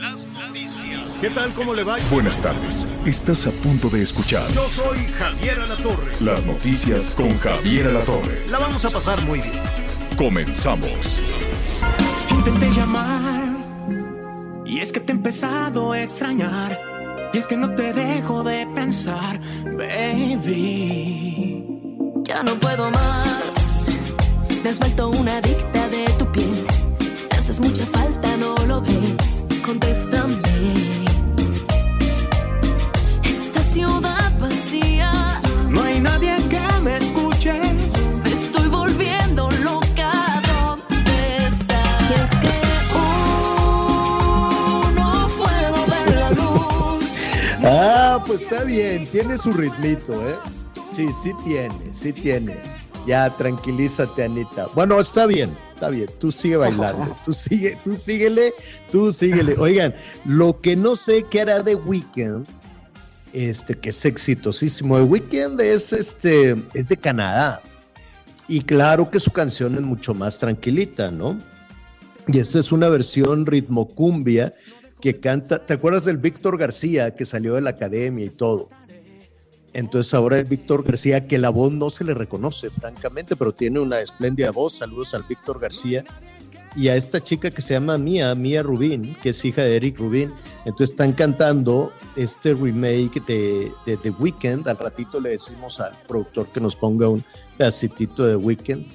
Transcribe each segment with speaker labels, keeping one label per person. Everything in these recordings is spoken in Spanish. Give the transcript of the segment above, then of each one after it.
Speaker 1: Las noticias.
Speaker 2: ¿Qué tal? ¿Cómo le va?
Speaker 3: Buenas tardes. Estás a punto de escuchar
Speaker 2: Yo soy Javier Alatorre.
Speaker 3: las noticias con Javier Alatorre.
Speaker 2: La vamos a pasar muy bien.
Speaker 3: Comenzamos.
Speaker 4: Intenté llamar y es que te he empezado a extrañar y es que no te dejo de pensar, baby.
Speaker 5: Ya no puedo más. Me has vuelto una adicta de tu piel. Me haces mucha falta, no lo ves. Contéstame. Esta ciudad vacía.
Speaker 4: No hay nadie que me escuche.
Speaker 5: Me estoy volviendo loca. ¿Dónde estás? Y es que uh, no puedo ver la luz.
Speaker 6: Ah, pues está bien, tiene su ritmito, ¿eh? Sí, sí tiene, sí tiene. Ya, tranquilízate, Anita. Bueno, está bien, está bien. Tú sigue bailando, tú sigue, tú síguele, tú síguele. Oigan, lo que no sé qué hará de Weekend, este, que es exitosísimo. The Weekend es, este, es de Canadá. Y claro que su canción es mucho más tranquilita, ¿no? Y esta es una versión ritmo cumbia que canta, ¿te acuerdas del Víctor García que salió de la academia y todo? Entonces ahora el Víctor García, que la voz no se le reconoce, francamente, pero tiene una espléndida voz. Saludos al Víctor García. Y a esta chica que se llama Mía, Mía Rubín, que es hija de Eric Rubín. Entonces están cantando este remake de, The Weeknd. Al ratito le decimos al productor que nos ponga un pedacitito de Weeknd.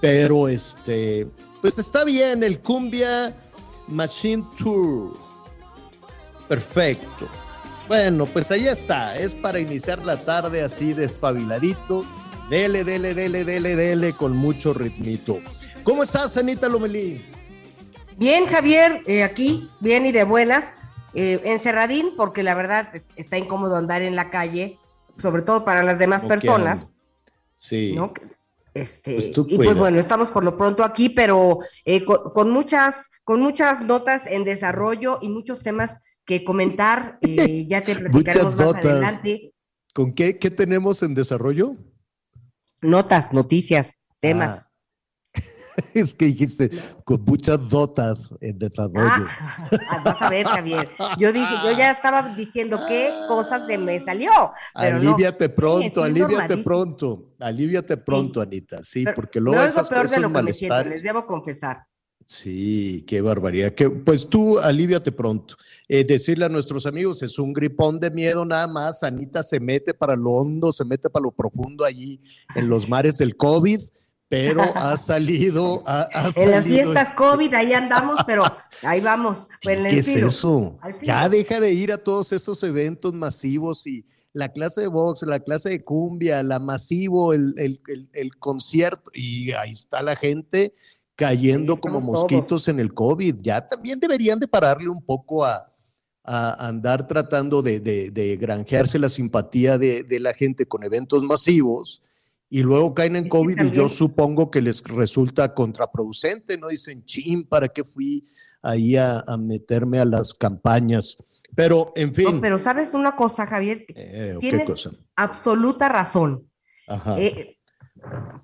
Speaker 6: Pero este, pues está bien, el Cumbia Machine Tour. Perfecto. Bueno, pues ahí está. Es para iniciar la tarde así desfabiladito. Dele, dele, dele, dele, dele, con mucho ritmito. ¿Cómo estás, Anita Lomelí?
Speaker 7: Bien, Javier, eh, aquí, bien y de buenas. Eh, encerradín, porque la verdad está incómodo andar en la calle, sobre todo para las demás personas,
Speaker 6: Sí.
Speaker 7: ¿no? Este,
Speaker 6: Pues tú
Speaker 7: y pues bueno, estamos por lo pronto aquí, pero eh, con, con muchas, con muchas notas en desarrollo y muchos temas que comentar. eh, ya te platicaremos más
Speaker 6: notas.
Speaker 7: adelante.
Speaker 6: ¿Con qué, qué tenemos en desarrollo?
Speaker 7: Notas, noticias, temas.
Speaker 6: Ah, es que dijiste con muchas dotas en desarrollo.
Speaker 7: Ah, vas a ver, Javier. Yo dije, yo ya estaba diciendo qué cosas se me salió. Pero no.
Speaker 6: Aliviate pronto,
Speaker 7: Sí,
Speaker 6: aliviate pronto, aliviate pronto, Anita, sí,
Speaker 7: Pero
Speaker 6: porque luego esas
Speaker 7: peor
Speaker 6: cosas
Speaker 7: de lo que me siento, les debo confesar.
Speaker 6: Sí, qué barbaridad. Que, pues tú aliviate pronto. Eh, decirle a nuestros amigos, es un gripón de miedo nada más. Anita se mete para lo hondo, se mete para lo profundo allí en los mares del COVID, pero ha salido. Ha, ha
Speaker 7: En las
Speaker 6: salido
Speaker 7: fiestas
Speaker 6: este-
Speaker 7: COVID, ahí andamos, pero ahí vamos. Pues en el
Speaker 6: ¿Qué es eso? Ya deja de ir a todos esos eventos masivos y la clase de box, la clase de cumbia, la masivo, el, el- el- el concierto, y ahí está la gente cayendo
Speaker 7: Ahí
Speaker 6: como mosquitos
Speaker 7: todos.
Speaker 6: en el COVID. Ya también deberían de pararle un poco a, a andar tratando de, de- de granjearse la simpatía de, de la gente con eventos masivos. Y luego caen en COVID y yo supongo que les resulta contraproducente, ¿no? Dicen, chin, ¿para qué fui ahí a, a meterme a las campañas? Pero, en fin.
Speaker 7: No, pero sabes una cosa, Javier,
Speaker 6: Eh, ¿Qué
Speaker 7: tienes
Speaker 6: cosa?
Speaker 7: absoluta razón.
Speaker 6: Ajá.
Speaker 7: Eh,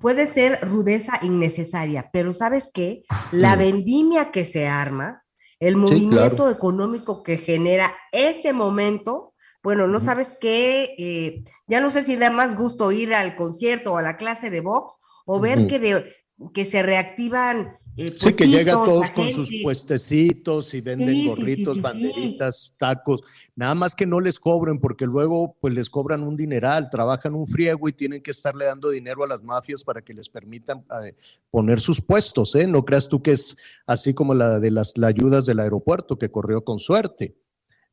Speaker 7: puede ser rudeza innecesaria, pero ¿sabes qué? La
Speaker 6: Mm.
Speaker 7: vendimia que se arma, el
Speaker 6: Sí,
Speaker 7: movimiento
Speaker 6: claro.
Speaker 7: económico que genera ese momento, bueno, no sabes qué, eh, ya no sé si da más gusto ir al concierto o a la clase de box o ver
Speaker 6: Ujú.
Speaker 7: que, de, que se reactivan. eh,
Speaker 6: Sí, que llegan todos con sus puestecitos y venden
Speaker 7: Sí,
Speaker 6: gorritos,
Speaker 7: sí, sí.
Speaker 6: banderitas, tacos. Nada más que no les cobren, porque luego pues les cobran un dineral, trabajan un friego y tienen que estarle dando dinero a las mafias para que les permitan eh, poner sus puestos, ¿eh? No creas tú que es así como la de las la ayudas del aeropuerto que corrió con suerte.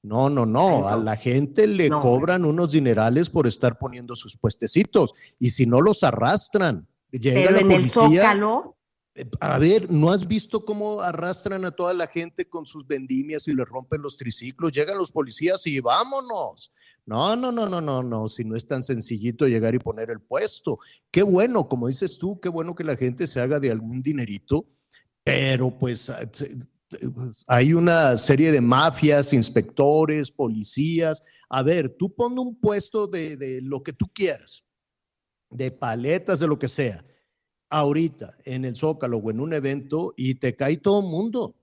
Speaker 6: No, no, no, a la gente le
Speaker 7: No.
Speaker 6: cobran unos dinerales por estar poniendo sus puestecitos y si no los arrastran.
Speaker 7: Pero en el Zócalo,
Speaker 6: Eh, a ver, ¿no has visto cómo arrastran a toda la gente con sus vendimias y le rompen los triciclos? Llegan los policías y vámonos. No, no, no, no, no, no, si no es tan sencillito llegar y poner el puesto. Qué bueno, como dices tú, qué bueno que la gente se haga de algún dinerito, pero pues ah, hay una serie de mafias, inspectores, policías. A ver, tú pon un puesto de, de lo que tú quieras, de paletas, de lo que sea ahorita en el Zócalo o en un evento y te cae todo el mundo.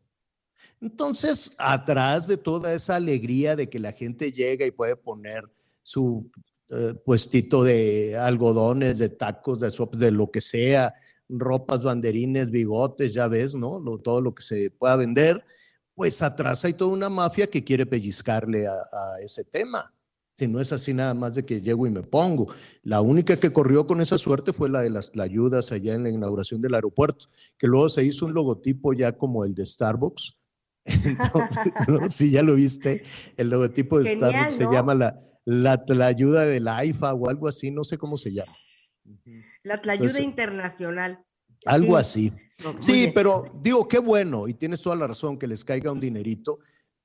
Speaker 6: Entonces, atrás de toda esa alegría de que la gente llega y puede poner su eh, puestito de algodones, de tacos, de sopa, de lo que sea, ropas, banderines, bigotes, ya ves, ¿no? todo lo que se pueda vender, pues atrás hay toda una mafia que quiere pellizcarle a ese tema. Si no es así nada más de que llego y me pongo. La única que corrió con esa suerte fue la de las ayudas allá en la inauguración del aeropuerto, que luego se hizo un logotipo ya como el de Starbucks. Entonces, Si ya lo viste, el logotipo de Starbucks se llama la, la, ayuda de la AIFA o algo así, no sé cómo se llama.
Speaker 7: La ayuda internacional.
Speaker 6: Algo así. sí, pero digo, qué bueno, y tienes toda la razón, que les caiga un dinerito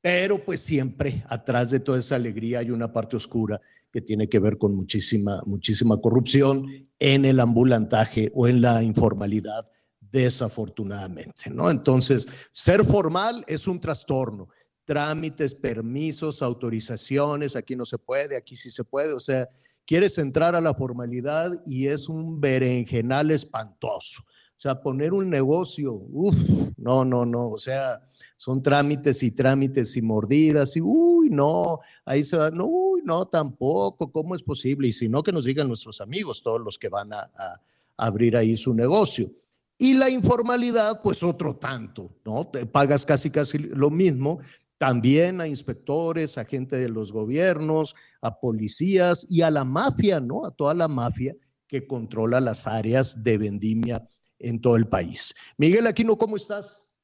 Speaker 6: pero pues siempre atrás de toda esa alegría hay una parte oscura que tiene que ver con muchísima, muchísima corrupción en el ambulantaje o en la informalidad, desafortunadamente, ¿no? Entonces, ser formal es un trastorno. Trámites, permisos, autorizaciones, aquí no se puede, aquí sí se puede, o sea, quieres entrar a la formalidad y es un berenjenal espantoso. O sea, poner un negocio, uff, no, no, no, o sea, son trámites y trámites y mordidas y, uy, no, ahí se va, no, uy, no, tampoco, ¿cómo es posible? Y si no, que nos digan nuestros amigos, todos los que van a, abrir ahí su negocio. Y la informalidad, pues otro tanto, ¿no? Te pagas casi, casi lo mismo, también a inspectores, a gente de los gobiernos, a policías y a la mafia, ¿no? A toda la mafia que controla las áreas de vendimia en todo el país. Miguel Aquino, ¿cómo estás?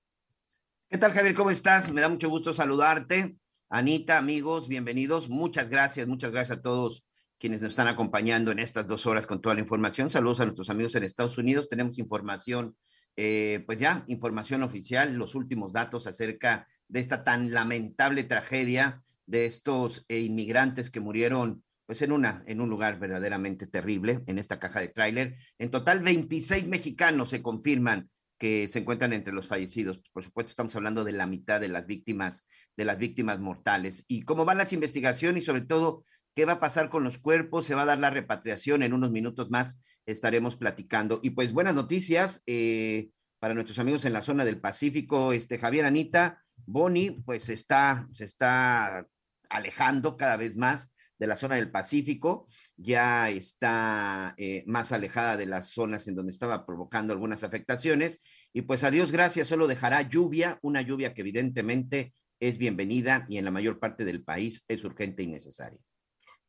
Speaker 8: ¿Qué tal, Javier? ¿Cómo estás? Me da mucho gusto saludarte. Anita, amigos, bienvenidos. Muchas gracias, muchas gracias a todos quienes nos están acompañando en estas dos horas con toda la información. Saludos a nuestros amigos en Estados Unidos. Tenemos información, eh, pues ya, información oficial, los últimos datos acerca de esta tan lamentable tragedia de estos eh, inmigrantes que murieron pues en una en un lugar verdaderamente terrible en esta caja de tráiler. En total 26 mexicanos se confirman que se encuentran entre los fallecidos. Por supuesto, estamos hablando de la mitad de las víctimas, de las víctimas mortales. Y cómo van las investigaciones y sobre todo qué va a pasar con los cuerpos, se va a dar la repatriación en unos minutos más, estaremos platicando. Y pues buenas noticias eh, para nuestros amigos en la zona del Pacífico, este Javier Anita, Boni, pues está, se está alejando cada vez más de la zona del Pacífico, ya está eh, más alejada de las zonas en donde estaba provocando algunas afectaciones y pues a Dios gracias solo dejará lluvia, una lluvia que evidentemente es bienvenida y en la mayor parte del país es urgente y necesaria.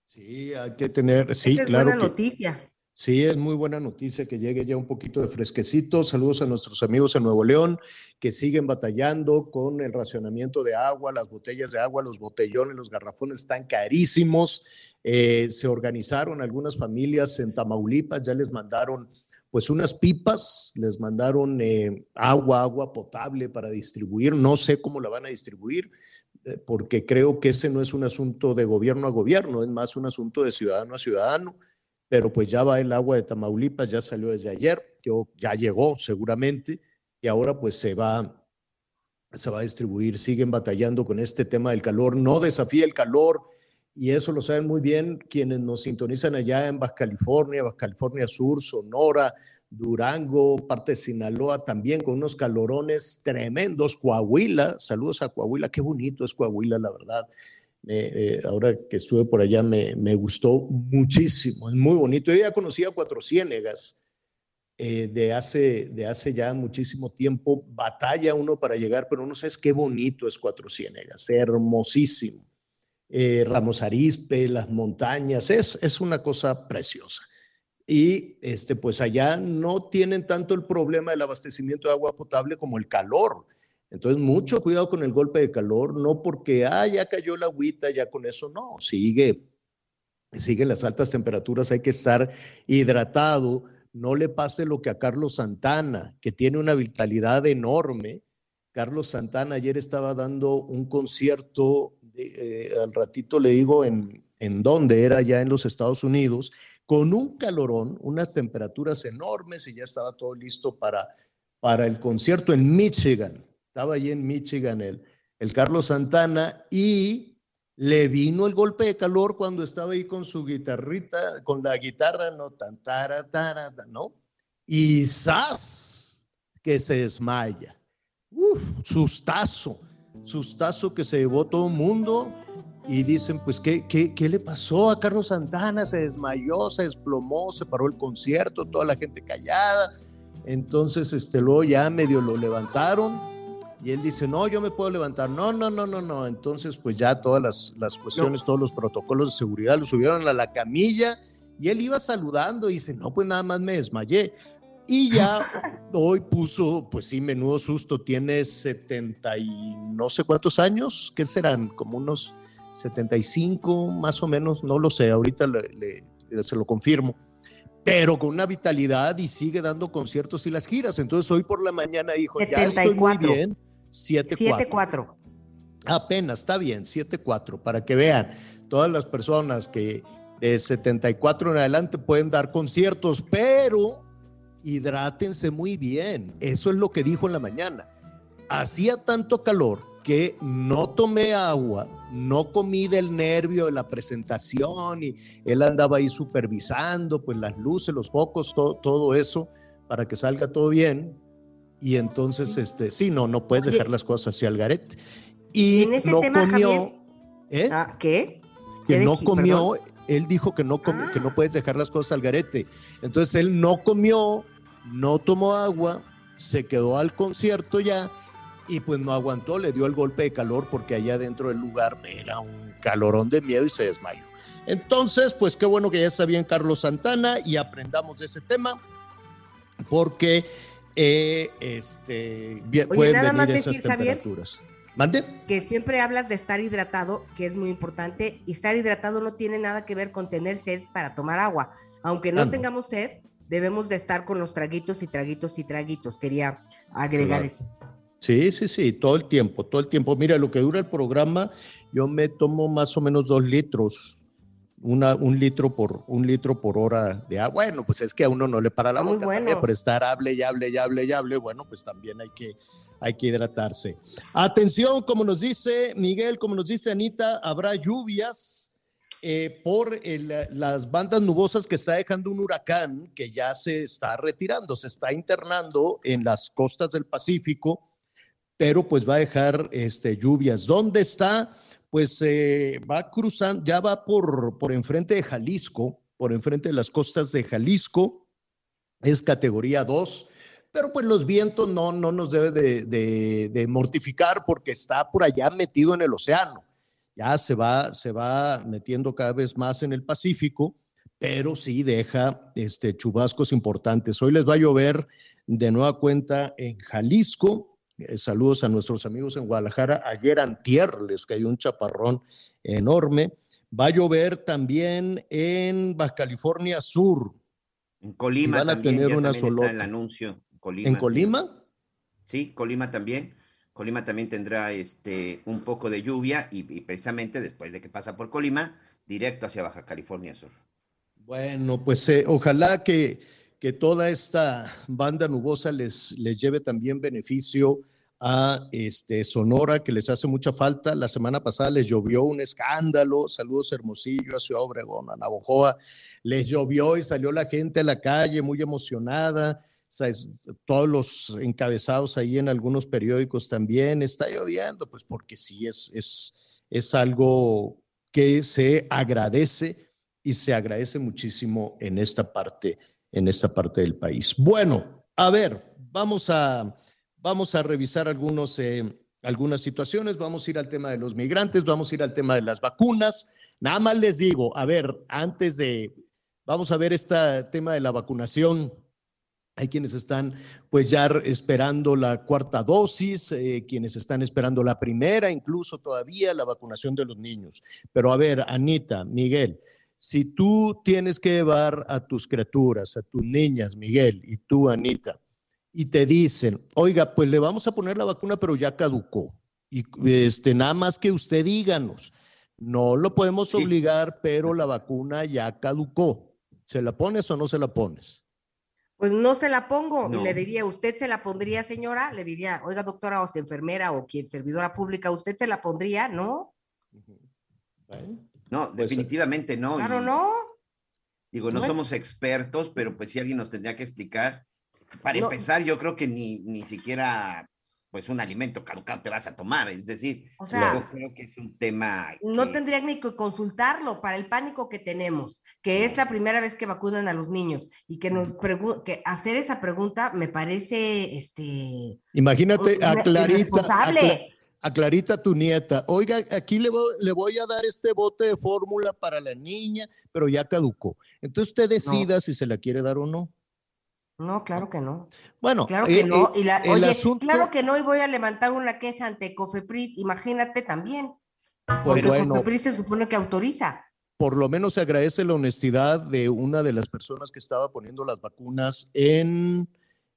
Speaker 6: Sí, hay que tener, sí, claro.
Speaker 7: Buena noticia.
Speaker 6: Sí, es muy buena noticia que llegue ya un poquito de fresquecito. Saludos a nuestros amigos en Nuevo León que siguen batallando con el racionamiento de agua, las botellas de agua, los botellones, los garrafones están carísimos. Eh, se organizaron algunas familias en Tamaulipas, ya les mandaron pues unas pipas, les mandaron eh, agua, agua potable para distribuir. No sé cómo la van a distribuir, eh, porque creo que ese no es un asunto de gobierno a gobierno, es más un asunto de ciudadano a ciudadano pero pues ya va el agua de Tamaulipas, ya salió desde ayer, ya llegó seguramente, y ahora pues se va, se va a distribuir. Siguen batallando con este tema del calor, no desafía el calor, y eso lo saben muy bien quienes nos sintonizan allá en Baja California, Baja California Sur, Sonora, Durango, parte de Sinaloa, también con unos calorones tremendos. Coahuila, saludos a Coahuila, qué bonito es Coahuila, la verdad. Eh, ahora que estuve por allá me, me, gustó muchísimo, es muy bonito. Yo ya conocía Cuatro Ciénegas eh, de, hace, de hace ya muchísimo tiempo. Batalla uno para llegar, pero no sabes qué bonito es Cuatro Ciénegas, hermosísimo. Eh, Ramos Arispe, las montañas, es, es una cosa preciosa. Y este, pues allá no tienen tanto el problema del abastecimiento de agua potable como el calor entonces, mucho cuidado con el golpe de calor, no porque, ah, ya cayó la agüita, ya con eso, no, sigue, siguen las altas temperaturas, hay que estar hidratado no le pase lo que a Carlos Santana, que tiene una vitalidad enorme. Carlos Santana ayer estaba dando un concierto, eh, al ratito le digo en, en dónde era ya en los Estados Unidos, con un calorón, unas temperaturas enormes y ya estaba todo listo para, para el concierto en Michigan. Estaba allí en Michigan el, el Carlos Santana y le vino el golpe de calor cuando estaba ahí con su guitarrita, con la guitarra, no tan tara, ¿no? Y ¡zas! que se desmaya. Uf, sustazo, sustazo que se llevó todo el mundo y dicen, pues, ¿qué, qué, ¿qué le pasó a Carlos Santana? Se desmayó, se desplomó, se paró el concierto, toda la gente callada. Entonces, este, luego ya medio lo levantaron y él dice, no, yo me puedo levantar. No, no, no, no, no. Entonces, pues ya todas las, las cuestiones, todos los protocolos de seguridad lo subieron a la camilla y él iba saludando y dice, no, pues nada más me desmayé. Y ya hoy puso, pues sí, menudo susto, tiene 70 y no sé cuántos años, ¿qué serán? Como unos 75 más o menos, no lo sé, ahorita le, se lo confirmo pero con una vitalidad y sigue dando conciertos y las giras. Entonces hoy por la mañana dijo, ya estoy muy bien, 7-4. Apenas, está bien, 7-4, para que vean, todas las personas que de 74 en adelante pueden dar conciertos, pero hidrátense muy bien. Eso es lo que dijo en la mañana. Hacía tanto calor que no tomé agua, no comí del nervio de la presentación y él andaba ahí supervisando pues las luces, los focos, todo, todo eso para que salga todo bien y entonces, este, sí, no, no puedes dejar las cosas así al garete. Y no comió. ¿eh?
Speaker 7: Ah, ¿Qué?
Speaker 6: Que no comió, él dijo que no, que no ah. puedes dejar las cosas al garete. Entonces él no comió, no tomó agua, se quedó al concierto ya y pues no aguantó, le dio el golpe de calor porque allá dentro del lugar era un calorón de miedo y se desmayó. Entonces, pues qué bueno que ya está bien Carlos Santana y aprendamos de ese tema porque eh, este, pueden venir esas temperaturas. ¿Mande?
Speaker 7: Que siempre hablas de estar hidratado, que es muy importante, y estar hidratado no tiene nada que ver con tener sed para tomar agua. Aunque no, ah, tengamos sed, debemos de estar con los traguitos y traguitos y traguitos. Quería agregar eso.
Speaker 6: Sí, sí, sí, todo el tiempo, todo el tiempo. Mira, lo que dura el programa, yo me tomo más o menos dos litros un litro por un litro por hora de agua. Bueno, pues es que a uno no le para la boca, bueno. por estar hable y hable y hable y hable, bueno, pues también hay que, hay que hidratarse. Atención, como nos dice Miguel, como nos dice Anita, habrá lluvias eh, por las bandas nubosas que está dejando un huracán que ya se está retirando, se está internando en las costas del Pacífico, pero pues va a dejar este, lluvias. ¿Dónde está? Pues eh, va cruzando, ya va por, por enfrente de Jalisco, por enfrente de las costas de Jalisco, es categoría 2, pero pues los vientos no, no nos debe de, mortificar porque está por allá metido en el océano. Ya se va, se va metiendo cada vez más en el Pacífico, pero sí deja este, chubascos importantes. Hoy les va a llover de nueva cuenta en Jalisco, eh, saludos a nuestros amigos en Guadalajara. Ayer antier les cayó un chaparrón enorme. Va a llover también en Baja California Sur.
Speaker 8: En Colima van a también, tener una está el anuncio.
Speaker 6: ¿En Colima?
Speaker 8: Sí. Colima también. Colima también tendrá este, un poco de lluvia y, precisamente después de que pasa por Colima, directo hacia Baja California Sur.
Speaker 6: Bueno, pues eh, ojalá que, que toda esta banda nubosa les, les lleve también beneficio a este, Sonora, que les hace mucha falta. La semana pasada les llovió un escándalo. Saludos Hermosillo, a Ciudad Obregón, a Navojoa. Les llovió y salió la gente a la calle muy emocionada. todos los encabezados ahí en algunos periódicos también. Está lloviendo, pues porque sí es, es, es algo que se agradece y se agradece muchísimo en esta parte, en esta parte del país. Bueno, a ver, vamos a Vamos a revisar algunos, eh, algunas situaciones, vamos a ir al tema de los migrantes, vamos a ir al tema de las vacunas. Nada más les digo, a ver, antes de, vamos a ver este tema de la vacunación. Hay quienes están pues ya esperando la cuarta dosis, eh, quienes están esperando la primera, incluso todavía la vacunación de los niños. Pero a ver, Anita, Miguel, si tú tienes que llevar a tus criaturas, a tus niñas, Miguel, y tú, Anita, y te dicen, oiga, pues le vamos a poner la vacuna, pero ya caducó. Y este, nada más que usted díganos, no lo podemos obligar, pero la vacuna ya caducó. ¿Se la pones o no se la pones?
Speaker 7: Pues no se la pongo.
Speaker 8: No.
Speaker 7: Le diría, ¿usted se la pondría, señora? Le diría, oiga, doctora o enfermera o quien servidora pública, ¿usted se la pondría? ¿No?
Speaker 6: Bueno,
Speaker 8: No,
Speaker 6: Pues,
Speaker 8: definitivamente no.
Speaker 7: Claro,
Speaker 8: y-
Speaker 7: no.
Speaker 8: Digo, no
Speaker 7: No es-
Speaker 8: somos expertos, pero pues si alguien nos tendría que explicar. Para
Speaker 7: No.
Speaker 8: empezar, yo creo que ni, ni siquiera pues un alimento caducado te vas a tomar. Es decir,
Speaker 7: O sea,
Speaker 8: yo creo que es un tema.
Speaker 7: No
Speaker 8: que-
Speaker 7: tendrían ni que consultarlo para el pánico que tenemos, que es la primera vez que vacunan a los niños y que nos que hacer esa pregunta me parece este
Speaker 6: Imagínate a Clarita, a,
Speaker 7: irresponsable.
Speaker 6: Cla- a Clarita, tu nieta. Oiga, aquí le voy, le voy a dar este bote de fórmula para la niña, pero ya caducó. Entonces usted decida si se la quiere dar o no.
Speaker 7: No, claro que no.
Speaker 6: Bueno,
Speaker 7: Claro
Speaker 6: eh,
Speaker 7: que no.
Speaker 6: eh,
Speaker 7: Y la,
Speaker 6: el
Speaker 7: oye,
Speaker 6: asunto-
Speaker 7: claro que no, y voy a levantar una queja ante Cofepris, imagínate también. Porque
Speaker 6: bueno,
Speaker 7: Cofepris se supone que autoriza.
Speaker 6: por lo menos se agradece la honestidad de una de las personas que estaba poniendo las vacunas en,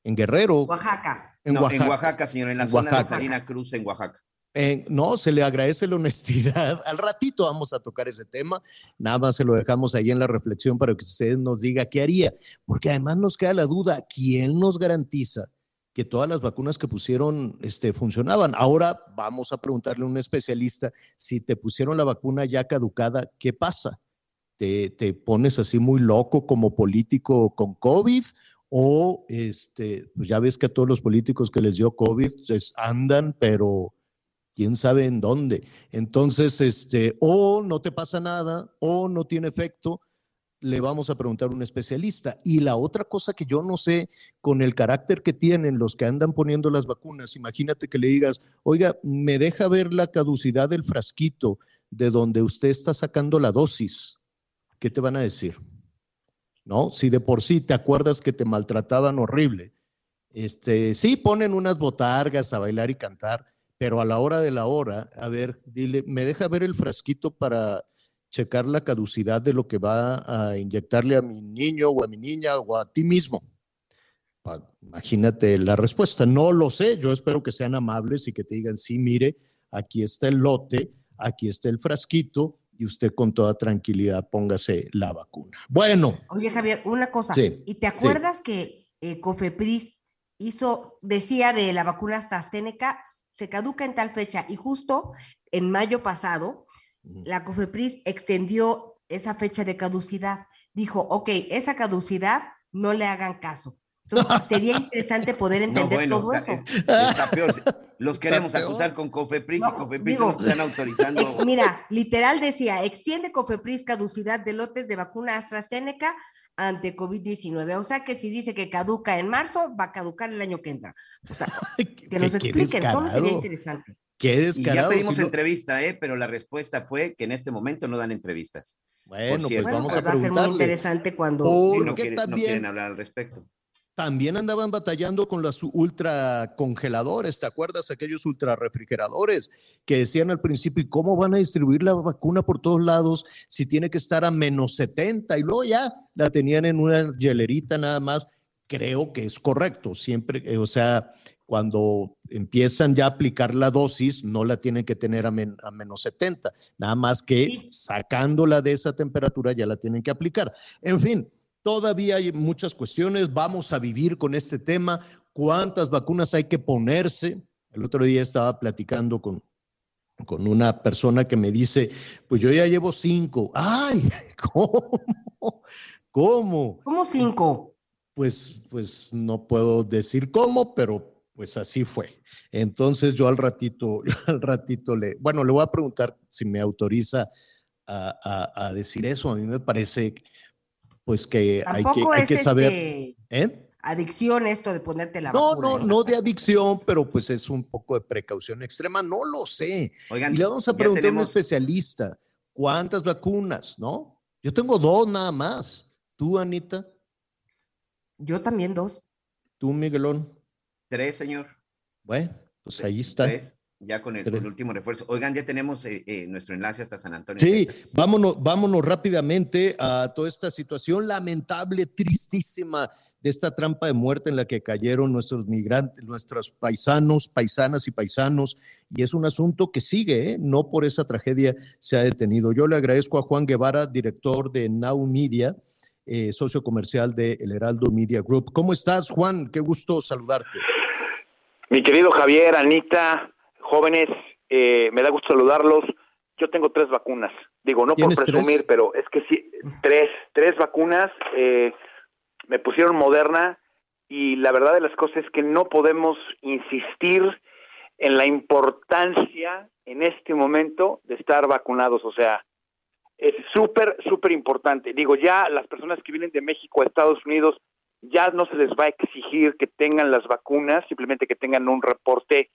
Speaker 6: en Guerrero.
Speaker 7: Oaxaca.
Speaker 6: En
Speaker 8: no,
Speaker 6: Oaxaca.
Speaker 8: en Oaxaca, señor, en la
Speaker 6: En
Speaker 8: zona
Speaker 6: Oaxaca.
Speaker 8: de Salina Cruz, en Oaxaca.
Speaker 6: Eh, no, se le agradece la honestidad. Al ratito vamos a tocar ese tema. Nada más se lo dejamos ahí en la reflexión para que usted nos diga qué haría. Porque además nos queda la duda, ¿quién nos garantiza que todas las vacunas que pusieron este, funcionaban? Ahora vamos a preguntarle a un especialista, si te pusieron la vacuna ya caducada, ¿qué pasa? ¿Te, te pones así muy loco como político con COVID? O este, pues ya ves que a todos los políticos que les dio COVID pues, andan, pero quién sabe en dónde. Entonces, este, o no te pasa nada, o no tiene efecto, le vamos a preguntar a un especialista. Y la otra cosa que yo no sé, con el carácter que tienen los que andan poniendo las vacunas, imagínate que le digas, oiga, me deja ver la caducidad del frasquito de donde usted está sacando la dosis. ¿Qué te van a decir? ¿No? Si de por sí te acuerdas que te maltrataban horrible. Este, sí, ponen unas botargas a bailar y cantar, pero a la hora de la hora, a ver, dile, ¿me deja ver el frasquito para checar la caducidad de lo que va a inyectarle a mi niño o a mi niña o a ti mismo? Imagínate la respuesta. No lo sé, yo espero que sean amables y que te digan, sí, mire, aquí está el lote, aquí está el frasquito y usted con toda tranquilidad póngase la vacuna. Bueno,
Speaker 7: Oye, Javier, una cosa.
Speaker 6: Sí,
Speaker 7: ¿Y te
Speaker 6: sí.
Speaker 7: acuerdas que eh, Cofepris hizo, decía de la vacuna AstraZeneca, se caduca en tal fecha y justo en mayo pasado, la Cofepris extendió esa fecha de caducidad. Dijo, ok, esa caducidad no le hagan caso. Entonces, sería interesante poder
Speaker 8: No,
Speaker 7: entender
Speaker 8: bueno,
Speaker 7: todo
Speaker 8: está,
Speaker 7: eso.
Speaker 8: está peor. Los queremos
Speaker 6: peor.
Speaker 8: acusar con Cofepris y
Speaker 7: No,
Speaker 8: Cofepris
Speaker 7: digo,
Speaker 8: nos están autorizando.
Speaker 7: Ex- Mira, literal decía, extiende Cofepris caducidad de lotes de vacuna AstraZeneca ante COVID-19. O sea que si dice que caduca en marzo, va a caducar el año que entra. O sea, que nos expliquen, solo sería interesante.
Speaker 6: Qué
Speaker 8: Y ya pedimos
Speaker 6: si
Speaker 8: entrevista, ¿eh? pero la respuesta fue que en este momento no dan entrevistas.
Speaker 6: Bueno, pues
Speaker 8: cierto.
Speaker 7: Bueno,
Speaker 6: vamos
Speaker 7: pues
Speaker 6: a
Speaker 7: va a ser muy
Speaker 6: preguntarle.
Speaker 7: interesante cuando...
Speaker 6: Por-
Speaker 8: No, no quieren hablar al respecto.
Speaker 6: También andaban batallando con los ultra congeladores, ¿te acuerdas? Aquellos ultra refrigeradores que decían al principio, ¿y cómo van a distribuir la vacuna por todos lados si tiene que estar a menos 70? Y luego ya la tenían en una hielerita nada más. Creo que es correcto, siempre, eh, o sea, cuando empiezan ya a aplicar la dosis, no la tienen que tener a, men- a menos 70, nada más que
Speaker 7: Sí.
Speaker 6: sacándola de esa temperatura ya la tienen que aplicar. En fin, Todavía hay muchas cuestiones, vamos a vivir con este tema, cuántas vacunas hay que ponerse. El otro día estaba platicando con, con una persona que me dice, pues yo ya llevo cinco. Ay, ¿cómo? ¿Cómo?
Speaker 7: ¿Cómo cinco?
Speaker 6: Pues, pues no puedo decir cómo, pero pues así fue. Entonces yo al ratito, yo al ratito le, bueno, le voy a preguntar si me autoriza a, a- a decir eso. A mí me parece pues que hay que, hay que saber.
Speaker 7: este,
Speaker 6: ¿eh?
Speaker 7: adicción esto de ponerte la
Speaker 6: No,
Speaker 7: vacuna.
Speaker 6: no, no de adicción, pero pues es un poco de precaución extrema, no lo sé.
Speaker 8: Oigan,
Speaker 6: Y le vamos a preguntar a un especialista, ¿cuántas vacunas, no? Yo tengo dos nada más. ¿Tú, Anita?
Speaker 7: Yo también dos.
Speaker 6: ¿Tú, Miguelón?
Speaker 8: Tres, señor.
Speaker 6: Bueno, pues ahí está.
Speaker 8: Tres. Ya con el, el, último refuerzo. Oigan, ya tenemos eh, eh, nuestro enlace hasta San Antonio.
Speaker 6: Sí, vámonos, vámonos rápidamente a toda esta situación lamentable, tristísima de esta trampa de muerte en la que cayeron nuestros migrantes, nuestros paisanos, paisanas y paisanos. Y es un asunto que sigue, ¿eh? no por esa tragedia se ha detenido. Yo le agradezco a Juan Guevara, director de Now Media, eh, socio comercial de El Heraldo Media Group. ¿Cómo estás, Juan? Qué gusto saludarte.
Speaker 9: Mi querido Javier, Anita, jóvenes, eh, me da gusto saludarlos. Yo tengo tres vacunas. Digo, no por presumir, tres? pero es que sí, tres, tres vacunas. Eh, me pusieron Moderna y la verdad de las cosas es que no podemos insistir en la importancia en este momento de estar vacunados. O sea, es súper, súper importante. Digo, ya las personas que vienen de México a Estados Unidos ya no se les va a exigir que tengan las vacunas, simplemente que tengan un reporte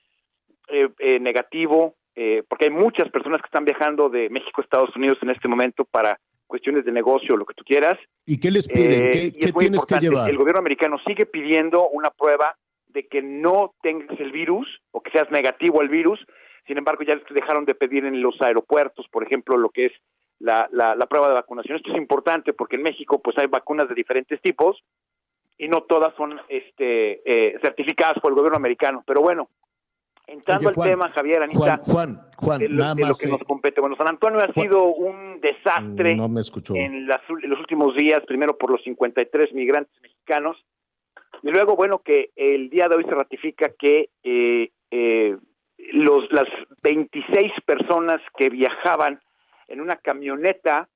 Speaker 9: eh, eh, negativo, eh, porque hay muchas personas que están viajando de México a Estados Unidos en este momento para cuestiones de negocio, lo que tú quieras.
Speaker 6: ¿Y qué les piden? ¿Qué, ¿qué tienes que llevar?
Speaker 9: El gobierno americano sigue pidiendo una prueba de que no tengas el virus o que seas negativo al virus. Sin embargo, ya dejaron de pedir en los aeropuertos, por ejemplo, lo que es la, la, la prueba de vacunación. Esto es importante porque en México pues hay vacunas de diferentes tipos y no todas son este, eh, certificadas por el gobierno americano. Pero bueno, entrando
Speaker 6: Oye, Juan,
Speaker 9: al tema, Javier,
Speaker 6: Juan,
Speaker 9: Anita,
Speaker 6: Juan, Juan,
Speaker 9: de, lo,
Speaker 6: nada
Speaker 9: de lo que
Speaker 6: eh,
Speaker 9: nos compete. Bueno, San Antonio ha
Speaker 6: Juan-
Speaker 9: sido un desastre
Speaker 6: no me escuchó.
Speaker 9: en, las en los últimos días, primero por los 53 migrantes mexicanos, y luego, bueno, que el día de hoy se ratifica que eh, eh, los, las 26 personas que viajaban en una camioneta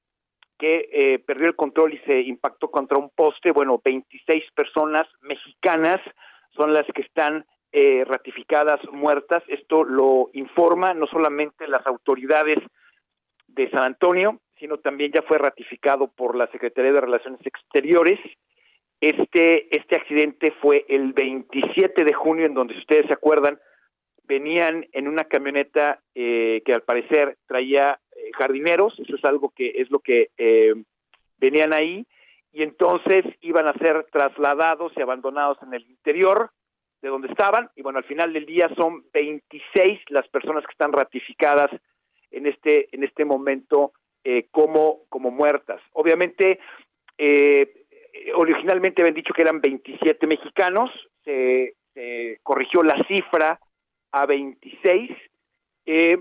Speaker 9: que eh, perdió el control y se impactó contra un poste, bueno, 26 personas mexicanas son las que están eh, ratificadas muertas. Esto lo informa no solamente las autoridades de San Antonio, sino también ya fue ratificado por la Secretaría de Relaciones Exteriores. Este, este accidente fue el 27 de junio, en donde, si ustedes se acuerdan, venían en una camioneta eh, que al parecer traía eh, jardineros, eso es algo que es lo que eh, venían ahí, y entonces iban a ser trasladados y abandonados en el interior de donde estaban, y bueno, al final del día son 26 las personas que están ratificadas en este, en este momento eh, como, como muertas. Obviamente, eh, originalmente habían dicho que eran 27 mexicanos, se, se corrigió la cifra a 26, eh,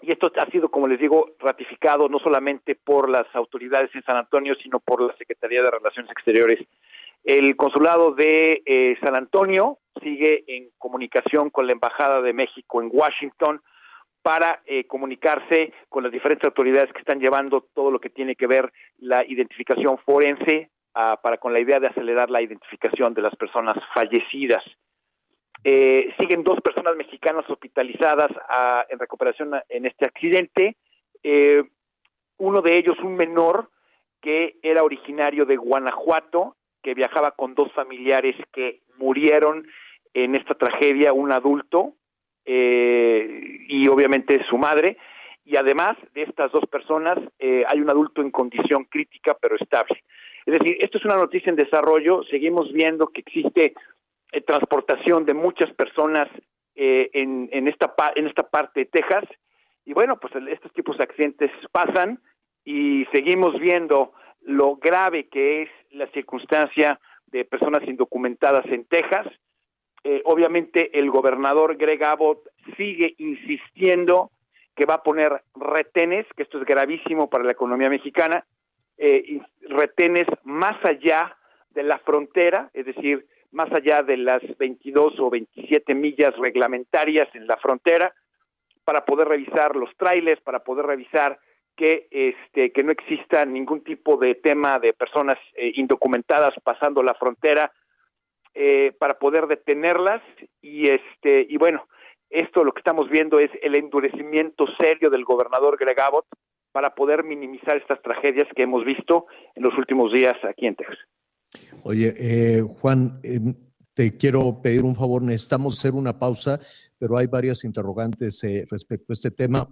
Speaker 9: y esto ha sido, como les digo, ratificado no solamente por las autoridades en San Antonio, sino por la Secretaría de Relaciones Exteriores. El consulado de eh, San Antonio sigue en comunicación con la Embajada de México en Washington para eh, comunicarse con las diferentes autoridades que están llevando todo lo que tiene que ver la identificación forense ah, para con la idea de acelerar la identificación de las personas fallecidas. Eh, siguen dos personas mexicanas hospitalizadas ah, en recuperación en este accidente. Eh, uno de ellos, un menor que era originario de Guanajuato, que viajaba con dos familiares que murieron en esta tragedia, un adulto eh, y obviamente su madre. Y además de estas dos personas, eh, hay un adulto en condición crítica pero estable. Es decir, esto es una noticia en desarrollo. Seguimos viendo que existe eh, transportación de muchas personas eh, en, esta en esta parte de Texas. Y bueno, pues estos tipos de accidentes pasan y seguimos viendo lo grave que es la circunstancia de personas indocumentadas en Texas. Eh, obviamente el gobernador Greg Abbott sigue insistiendo que va a poner retenes, que esto es gravísimo para la economía mexicana, eh, retenes más allá de la frontera, es decir, más allá de las 22 o 27 millas reglamentarias en la frontera, para poder revisar los trailers, para poder revisar que este que no exista ningún tipo de tema de personas eh, indocumentadas pasando la frontera eh, para poder detenerlas y este y bueno esto lo que estamos viendo es el endurecimiento serio del gobernador Greg Abbott para poder minimizar estas tragedias que hemos visto en los últimos días aquí en Texas.
Speaker 6: Oye, eh, Juan, eh, te quiero pedir un favor, necesitamos hacer una pausa, pero hay varias interrogantes respecto a este tema.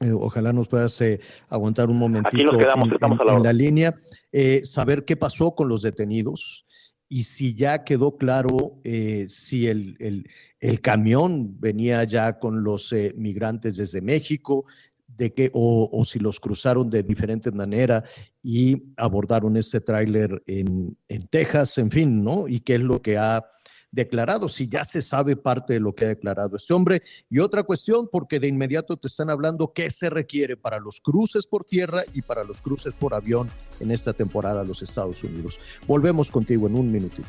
Speaker 6: Eh, ojalá nos puedas eh, aguantar un momentito
Speaker 9: Aquí nos quedamos,
Speaker 6: en,
Speaker 9: estamos
Speaker 6: en-
Speaker 9: a la
Speaker 6: en la línea. Eh, saber qué pasó con los detenidos y si ya quedó claro eh, si el, el, el, camión venía ya con los eh, migrantes desde México, de que, o, o, si los cruzaron de diferente manera y abordaron este tráiler en, en Texas, en fin, ¿no? Y qué es lo que ha declarado, si ya se sabe parte de lo que ha declarado este hombre. Y otra cuestión, porque de inmediato te están hablando qué se requiere para los cruces por tierra y para los cruces por avión en esta temporada a los Estados Unidos. Volvemos contigo en un minutito.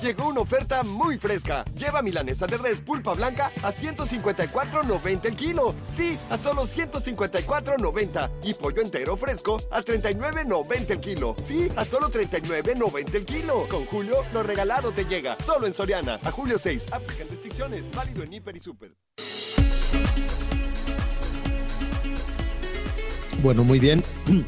Speaker 10: Llegó una oferta muy fresca. Lleva milanesa de res pulpa blanca a 154.90 el kilo. Sí, a solo 154.90. Y pollo entero fresco a 39.90 el kilo. Sí, a solo 39.90 el kilo. Con Julio, lo regalado te llega. Solo en Soriana. A julio 6. Aplican restricciones. Válido en Hiper y Super.
Speaker 6: Bueno, muy bien.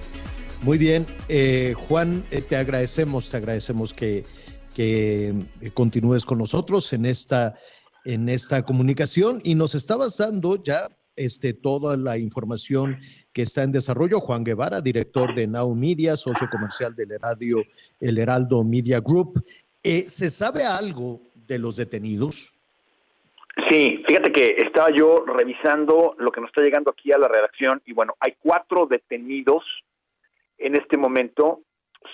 Speaker 6: Muy bien. Eh, Juan, eh, te agradecemos, te agradecemos que que eh, continúes con nosotros en esta, en esta comunicación y nos estabas dando ya este, toda la información que está en desarrollo. Juan Guevara, director de Now Media, socio comercial del Radio, el Heraldo Media Group. Eh, ¿Se sabe algo de los detenidos?
Speaker 9: Sí, fíjate que estaba yo revisando lo que nos está llegando aquí a la redacción y bueno, hay cuatro detenidos en este momento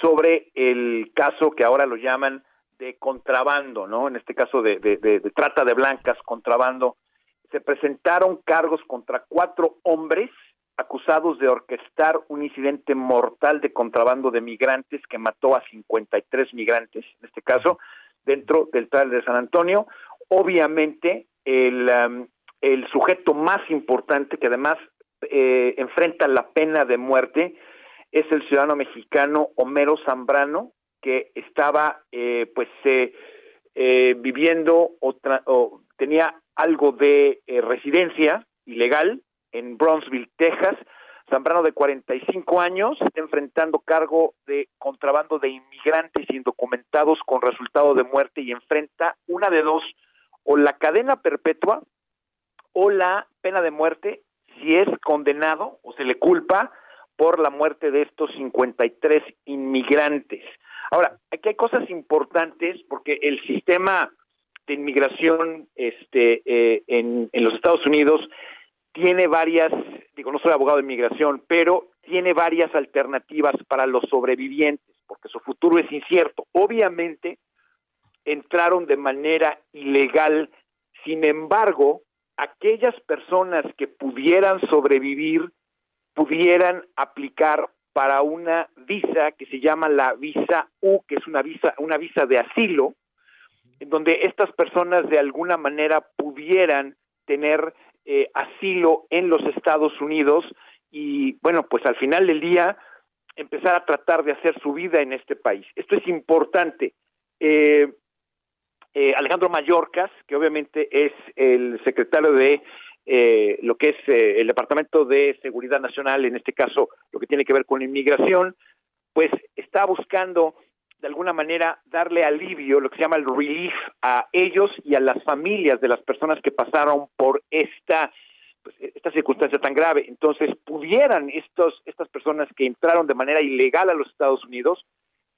Speaker 9: sobre el caso que ahora lo llaman de contrabando, ¿no? En este caso de, de, trata de blancas, contrabando. Se presentaron cargos contra cuatro hombres acusados de orquestar un incidente mortal de contrabando de migrantes que mató a 53 migrantes, en este caso, dentro del tal de San Antonio. Obviamente, el, um, el sujeto más importante que además eh, enfrenta la pena de muerte es el ciudadano mexicano Homero Zambrano, que estaba eh, pues eh, eh, viviendo o tenía algo de residencia ilegal en Brownsville, Texas. Zambrano de 45 años está enfrentando cargo de contrabando de inmigrantes indocumentados con resultado de muerte y enfrenta una de dos, o la cadena perpetua o la pena de muerte si es condenado o se le culpa por la muerte de estos 53 inmigrantes. Ahora, aquí hay cosas importantes porque el sistema de inmigración este, eh, en, en los Estados Unidos tiene varias, digo, no soy abogado de inmigración, pero tiene varias alternativas para los sobrevivientes, porque su futuro es incierto. Obviamente, entraron de manera ilegal, sin embargo, aquellas personas que pudieran sobrevivir, pudieran aplicar para una visa que se llama la visa U, que es una visa, una visa de asilo, en donde estas personas de alguna manera pudieran tener eh, asilo en los Estados Unidos y, bueno, pues al final del día empezar a tratar de hacer su vida en este país. Esto es importante. Eh, eh, Alejandro Mayorkas, que obviamente es el secretario de eh, lo que es eh, el Departamento de Seguridad Nacional, en este caso lo que tiene que ver con la inmigración, pues está buscando de alguna manera darle alivio, lo que se llama el relief a ellos y a las familias de las personas que pasaron por esta pues, esta circunstancia tan grave. Entonces, pudieran estos, estas personas que entraron de manera ilegal a los Estados Unidos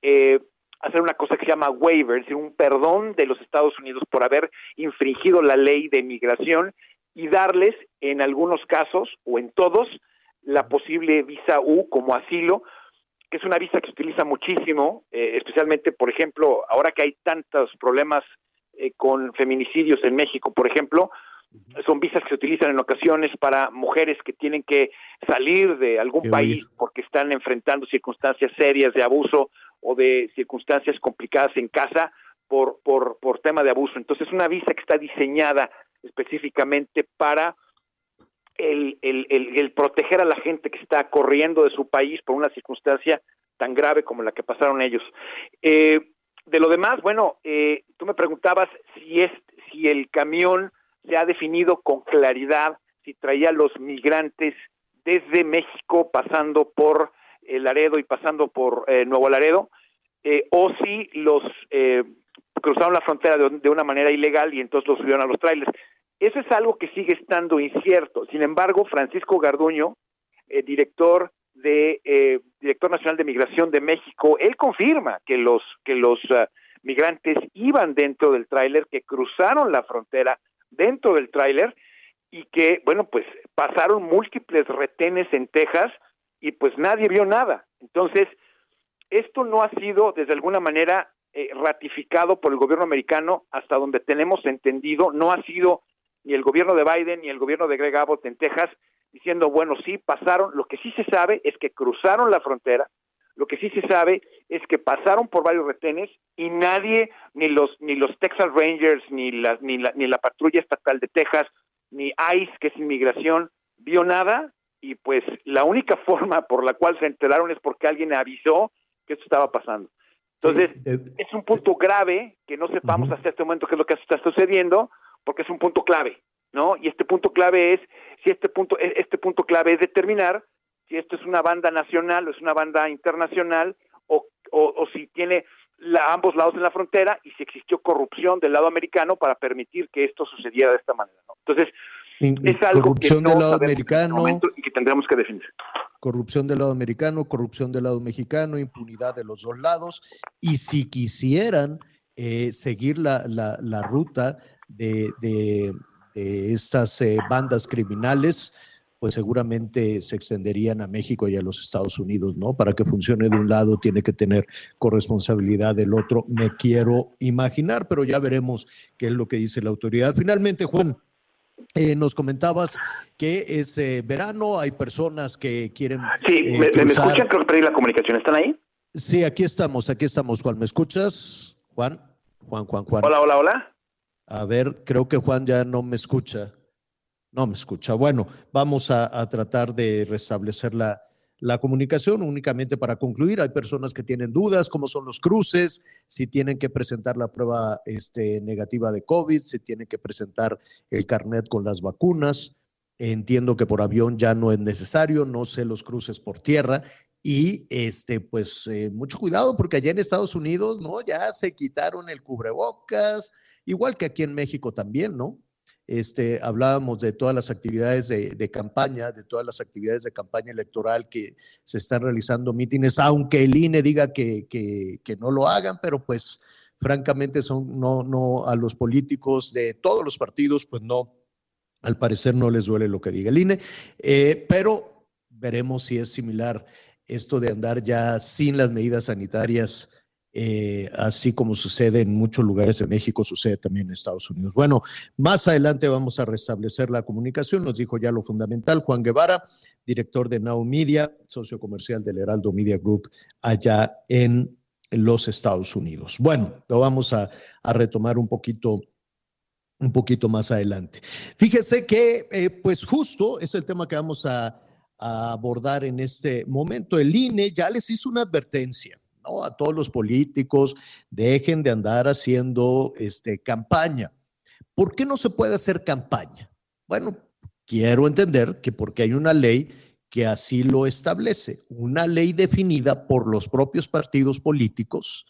Speaker 9: eh, hacer una cosa que se llama waiver, es decir, un perdón de los Estados Unidos por haber infringido la ley de inmigración y darles en algunos casos o en todos la posible visa U como asilo, que es una visa que se utiliza muchísimo, eh, especialmente, por ejemplo, ahora que hay tantos problemas eh, con feminicidios en México, por ejemplo, son visas que se utilizan en ocasiones para mujeres que tienen que salir de algún país porque están enfrentando circunstancias serias de abuso o de circunstancias complicadas en casa por, por, por tema de abuso. Entonces, es una visa que está diseñada específicamente para el, el, el, proteger a la gente que está corriendo de su país por una circunstancia tan grave como la que pasaron ellos. Eh, de lo demás, bueno, eh, tú me preguntabas si es si el camión se ha definido con claridad si traía los migrantes desde México pasando por el Laredo y pasando por eh, Nuevo Laredo, eh, o si los eh, cruzaron la frontera de, una manera ilegal y entonces los subieron a los trailers. Eso es algo que sigue estando incierto. Sin embargo, Francisco Garduño, director de director nacional de migración de México, él confirma que los que los migrantes iban dentro del tráiler, que cruzaron la frontera dentro del tráiler y que, bueno, pues pasaron múltiples retenes en Texas y pues nadie vio nada. Entonces, esto no ha sido, desde alguna manera, eh, ratificado por el gobierno americano hasta donde tenemos entendido, no ha sido ni el gobierno de Biden ni el gobierno de Greg Abbott en Texas diciendo, bueno, sí, pasaron, lo que sí se sabe es que cruzaron la frontera, lo que sí se sabe es que pasaron por varios retenes y nadie, ni los ni los Texas Rangers, ni la, ni la, ni la patrulla estatal de Texas, ni ICE, que es inmigración, vio nada. Y pues la única forma por la cual se enteraron es porque alguien avisó que esto estaba pasando. Entonces, eh, es un punto grave que no sepamos hasta este momento qué es lo que está sucediendo, porque es un punto clave, ¿no? Y este punto clave es, si este punto, e, este punto clave es determinar si esto es una banda nacional o es una banda internacional, o, o, si tiene la, ambos lados de la frontera y si existió corrupción del lado americano para permitir que esto sucediera de esta manera. Entonces, es algo
Speaker 6: corrupción del lado americano
Speaker 9: este y que tendremos que definir.
Speaker 6: Corrupción del lado americano, corrupción del lado mexicano, impunidad de los dos lados. Y si quisieran eh, seguir la, la, la ruta de, de, de estas eh, bandas criminales, pues seguramente se extenderían a México y a los Estados Unidos, ¿no? Para que funcione de un lado tiene que tener corresponsabilidad del otro, me quiero imaginar, pero ya veremos qué es lo que dice la autoridad. Finalmente, Juan, eh, nos comentabas que es eh, verano, hay personas que quieren.
Speaker 9: Sí, eh, ¿me, ¿me, escuchan? Creo que perdí la comunicación. ¿Están ahí?
Speaker 6: Sí, aquí estamos, aquí estamos, Juan. ¿Me escuchas? Juan, Juan, Juan, Juan.
Speaker 9: Hola, hola, hola.
Speaker 6: A ver, creo que Juan ya no me escucha. No me escucha. Bueno, vamos a, tratar de restablecer la, la comunicación únicamente para concluir. Hay personas que tienen dudas, cómo son los cruces, si tienen que presentar la prueba este, negativa de COVID, si tienen que presentar el carnet con las vacunas. Entiendo que por avión ya no es necesario, no sé los cruces por tierra. Y este, pues eh, mucho cuidado porque allá en Estados Unidos, ¿no? Ya se quitaron el cubrebocas, igual que aquí en México también, ¿no? Este, hablábamos de todas las actividades de, campaña, de todas las actividades de campaña electoral que se están realizando mítines, aunque el INE diga que, que, no lo hagan, pero pues francamente son no, no a los políticos de todos los partidos, pues no, al parecer no les duele lo que diga el INE, eh, pero veremos si es similar esto de andar ya sin las medidas sanitarias eh, así como sucede en muchos lugares de México, sucede también en Estados Unidos. Bueno, más adelante vamos a restablecer la comunicación, nos dijo ya lo fundamental Juan Guevara, director de Now Media, socio comercial del Heraldo Media Group allá en los Estados Unidos. Bueno, lo vamos a, retomar un poquito un poquito más adelante. Fíjese que, eh, pues justo es el tema que vamos a, a abordar en este momento. El INE ya les hizo una advertencia a todos los políticos, dejen de andar haciendo este, campaña. ¿Por qué no se puede hacer campaña? Bueno, quiero entender que porque hay una ley que así lo establece, una ley definida por los propios partidos políticos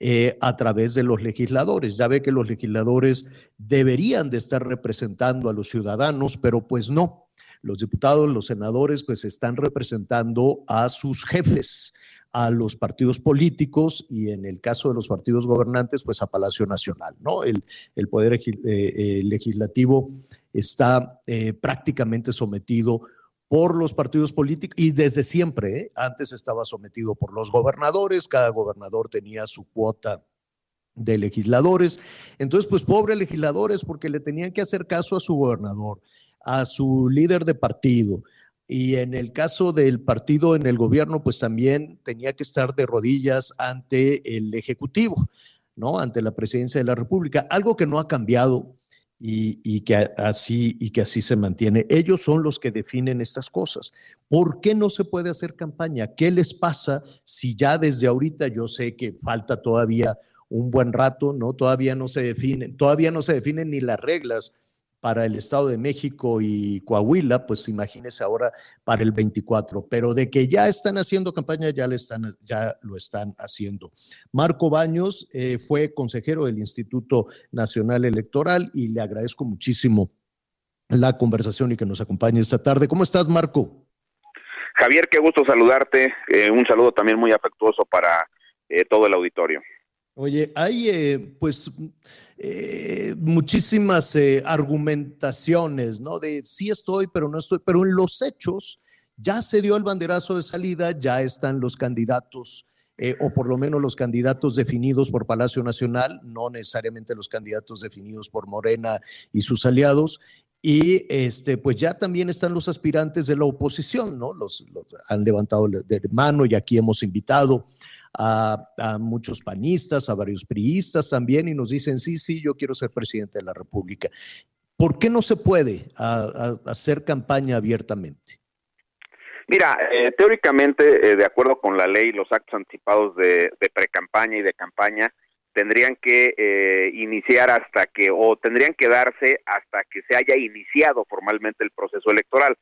Speaker 6: eh, a través de los legisladores. Ya ve que los legisladores deberían de estar representando a los ciudadanos, pero pues no. Los diputados, los senadores, pues están representando a sus jefes, a los partidos políticos y en el caso de los partidos gobernantes, pues a Palacio Nacional, ¿no? El, el poder eh, eh, legislativo está eh, prácticamente sometido por los partidos políticos y desde siempre, antes estaba sometido por los gobernadores, cada gobernador tenía su cuota de legisladores. Entonces, pues pobres legisladores, porque le tenían que hacer caso a su gobernador, a su líder de partido. Y en el caso del partido en el gobierno, pues también tenía que estar de rodillas ante el Ejecutivo, ¿no? Ante la presidencia de la República, algo que no ha cambiado y, que así, y que así se mantiene. Ellos son los que definen estas cosas. ¿Por qué no se puede hacer campaña? ¿Qué les pasa si ya desde ahorita yo sé que falta todavía un buen rato, ¿no? Todavía no se definen, todavía no se definen ni las reglas para el Estado de México y Coahuila, pues imagínese ahora para el 24, pero de que ya están haciendo campaña, ya, le están, ya lo están haciendo. Marco Baños eh, fue consejero del Instituto Nacional Electoral y le agradezco muchísimo la conversación y que nos acompañe esta tarde. ¿Cómo estás, Marco?
Speaker 11: Javier, qué gusto saludarte. Eh, un saludo también muy afectuoso para eh, todo el auditorio.
Speaker 6: Oye, hay eh, pues eh, muchísimas eh, argumentaciones, ¿no? De sí estoy, pero no estoy, pero en los hechos ya se dio el banderazo de salida, ya están los candidatos, o por lo menos los candidatos definidos por Palacio Nacional, no necesariamente los candidatos definidos por Morena y sus aliados, y este, pues ya también están los aspirantes de la oposición, ¿no? Los han levantado de mano y aquí hemos invitado a, muchos panistas, a varios priistas también, y nos dicen, sí, sí, yo quiero ser presidente de la República. ¿Por qué no se puede hacer campaña abiertamente?
Speaker 11: Mira, eh, teóricamente, eh, de acuerdo con la ley, los actos anticipados de, de pre-campaña y de campaña tendrían que eh, iniciar hasta que, o tendrían que darse hasta que se haya iniciado formalmente el proceso electoral.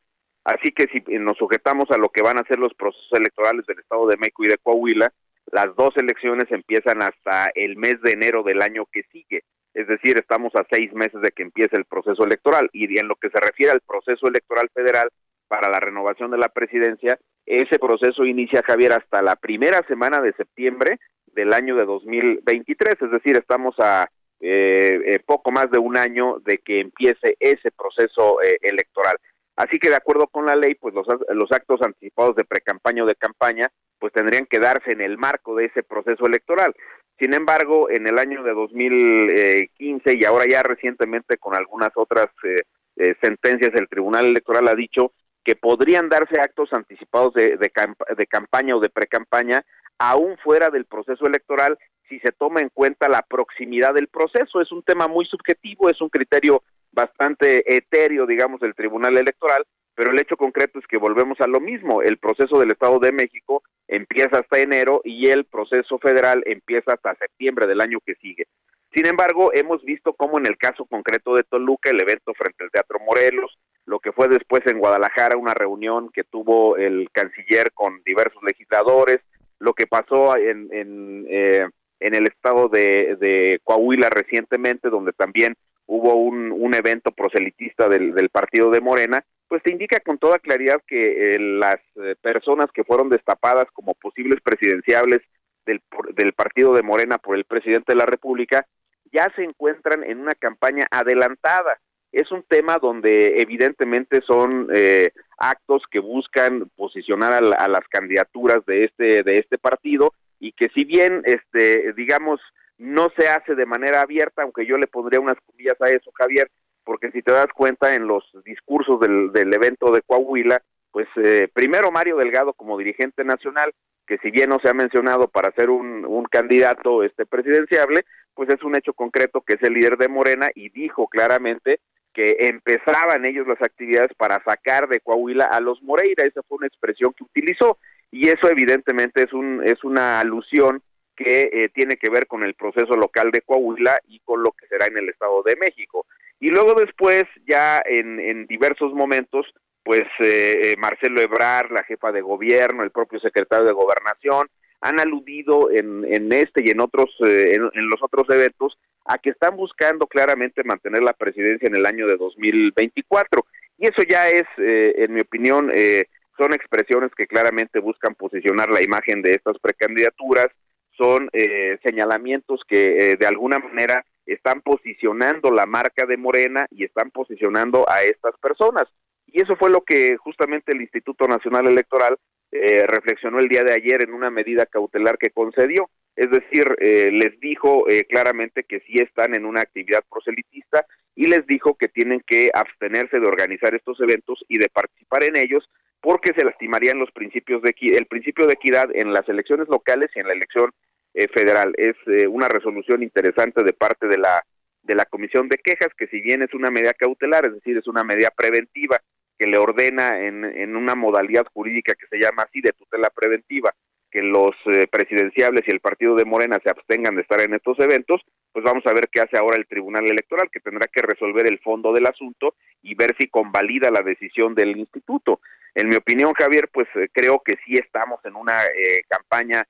Speaker 11: Así que si nos sujetamos a lo que van a ser los procesos electorales del Estado de México y de Coahuila, las dos elecciones empiezan hasta el mes de enero del año que sigue. Es decir, estamos a seis meses de que empiece el proceso electoral. Y en lo que se refiere al proceso electoral federal para la renovación de la presidencia, ese proceso inicia, Javier, hasta la primera semana de septiembre del año de 2023. Es decir, estamos a eh, eh, poco más de un año de que empiece ese proceso eh, electoral. Así que de acuerdo con la ley, pues los, los actos anticipados de precampaña o de campaña, pues tendrían que darse en el marco de ese proceso electoral. Sin embargo, en el año de 2015 y ahora ya recientemente con algunas otras eh, eh, sentencias, el Tribunal Electoral ha dicho que podrían darse actos anticipados de, de, de campaña o de precampaña aún fuera del proceso electoral si se toma en cuenta la proximidad del proceso. Es un tema muy subjetivo, es un criterio bastante etéreo, digamos, del Tribunal Electoral, pero el hecho concreto es que volvemos a lo mismo. El proceso del Estado de México empieza hasta enero y el proceso federal empieza hasta septiembre del año que sigue. Sin embargo, hemos visto cómo en el caso concreto de Toluca, el evento frente al Teatro Morelos, lo que fue después en Guadalajara, una reunión que tuvo el canciller con diversos legisladores, lo que pasó en, en, eh, en el estado de, de Coahuila recientemente, donde también hubo un, un evento proselitista del, del, partido de Morena, pues te indica con toda claridad que eh, las eh, personas que fueron destapadas como posibles presidenciables del, del partido de Morena por el presidente de la República ya se encuentran en una campaña adelantada. Es un tema donde evidentemente son eh, actos que buscan posicionar a, a, las candidaturas de este de este partido y que si bien este digamos no se hace de manera abierta, aunque yo le pondría unas comillas a eso, Javier, porque si te das cuenta en los discursos del, del evento de Coahuila, pues eh, primero Mario Delgado como dirigente nacional, que si bien no se ha mencionado para ser un, un candidato este presidenciable, pues es un hecho concreto que es el líder de Morena y dijo claramente que empezaban ellos las actividades para sacar de Coahuila a los Moreira, esa fue una expresión que utilizó y eso evidentemente es un es una alusión que eh, tiene que ver con el proceso local de Coahuila y con lo que será en el Estado de México. Y luego después, ya en, en diversos momentos, pues eh, eh, Marcelo Ebrar, la jefa de gobierno, el propio secretario de gobernación, han aludido en, en este y en otros, eh, en, en, los otros eventos a que están buscando claramente mantener la presidencia en el año de 2024. Y eso ya es, eh, en mi opinión, eh, son expresiones que claramente buscan posicionar la imagen de estas precandidaturas, son eh, señalamientos que eh, de alguna manera están posicionando la marca de Morena y están posicionando a estas personas. Y eso fue lo que justamente el Instituto Nacional Electoral eh, reflexionó el día de ayer en una medida cautelar que concedió. es decir, eh, les dijo eh, claramente que sí están en una actividad proselitista y les dijo que tienen que abstenerse de organizar estos eventos y de participar en ellos porque se lastimarían los principios de el principio de equidad en las elecciones locales y en la elección eh, federal. Es una resolución interesante de parte de la de la Comisión de Quejas que si bien es una medida cautelar, es decir, es una medida preventiva que le ordena en, en una modalidad jurídica que se llama así de tutela preventiva que los eh, presidenciables y el partido de Morena se abstengan de estar en estos eventos, pues vamos a ver qué hace ahora el Tribunal Electoral, que tendrá que resolver el fondo del asunto y ver si convalida la decisión del instituto. En mi opinión, Javier, pues eh, creo que sí estamos en una eh, campaña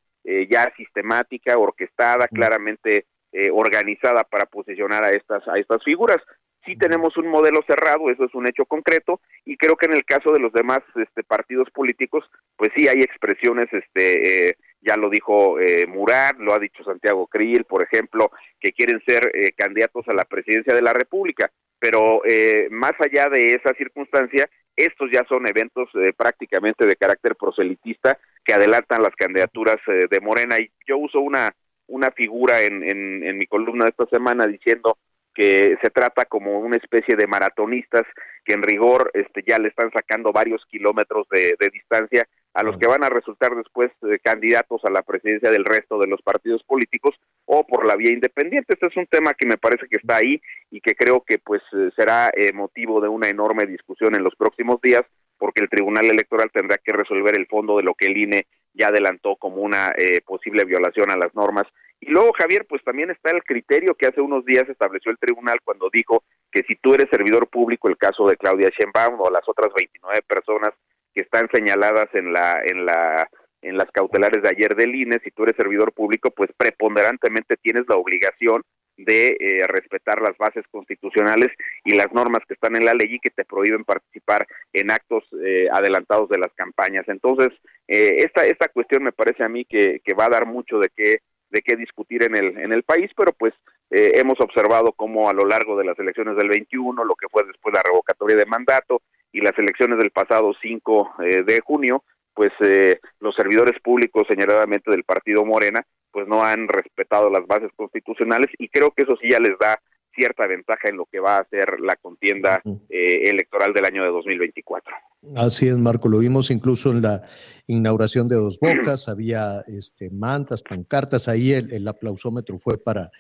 Speaker 11: ya sistemática, orquestada, claramente organizada para posicionar a estas a estas figuras. Sí tenemos un modelo cerrado, eso es un hecho concreto, y creo que en el caso de los demás este, partidos políticos, pues sí hay expresiones, este, eh, ya lo dijo eh, Murat, lo ha dicho Santiago Krill, por ejemplo, que quieren ser eh, candidatos a la presidencia de la República, pero eh, más allá de esa circunstancia, estos ya son eventos prácticamente de carácter proselitista que adelantan las candidaturas de Morena, y yo uso una una figura en, en, en mi columna de esta semana diciendo que se trata como una especie de maratonistas que en rigor este, ya le están sacando varios kilómetros de, distancia a los que van a resultar después eh, candidatos a la presidencia del resto de los partidos políticos o por la vía independiente. Este es un tema que me parece que está ahí y que creo que pues eh, será eh, motivo de una enorme discusión en los próximos días porque el Tribunal Electoral tendrá que resolver el fondo de lo que el INE ya adelantó como una posible violación a las normas y luego, Javier, pues también está el criterio que hace unos días estableció el tribunal cuando dijo que si tú eres servidor público, el caso de Claudia Sheinbaum o las otras 29 personas que están señaladas en la en la en las cautelares de ayer del INE, si tú eres servidor público, pues preponderantemente tienes la obligación de eh, respetar las bases constitucionales y las normas que están en la ley y que te prohíben participar en actos eh, adelantados de las campañas. Entonces, eh, esta, esta cuestión me parece a mí que, que va a dar mucho de qué de qué discutir en el, en el país, pero pues eh, hemos observado cómo a lo largo de las elecciones del 21, lo que fue después la revocatoria de mandato y las elecciones del pasado 5 eh, de junio, pues eh, los servidores públicos, señaladamente del partido Morena, pues no han respetado las bases constitucionales y creo que eso sí ya les da cierta ventaja en lo que va a ser la contienda eh, electoral del año de 2024.
Speaker 6: Así es, Marco, lo vimos incluso en la inauguración de Dos Bocas, había este, mantas, pancartas, ahí el, aplausómetro fue para,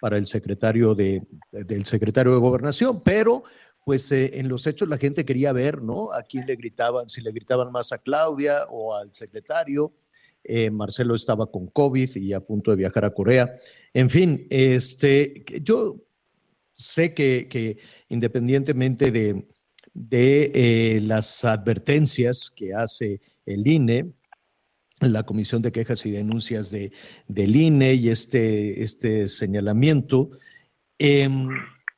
Speaker 6: para el secretario de, del secretario de Gobernación, pero pues eh, en los hechos la gente quería ver, ¿no? A quién le gritaban, si le gritaban más a Claudia o al secretario. Eh, Marcelo estaba con COVID y a punto de viajar a Corea. En fin, este, yo sé que, independientemente de, eh, las advertencias que hace el INE, la Comisión de Quejas y Denuncias de, del INE y este, este señalamiento, em,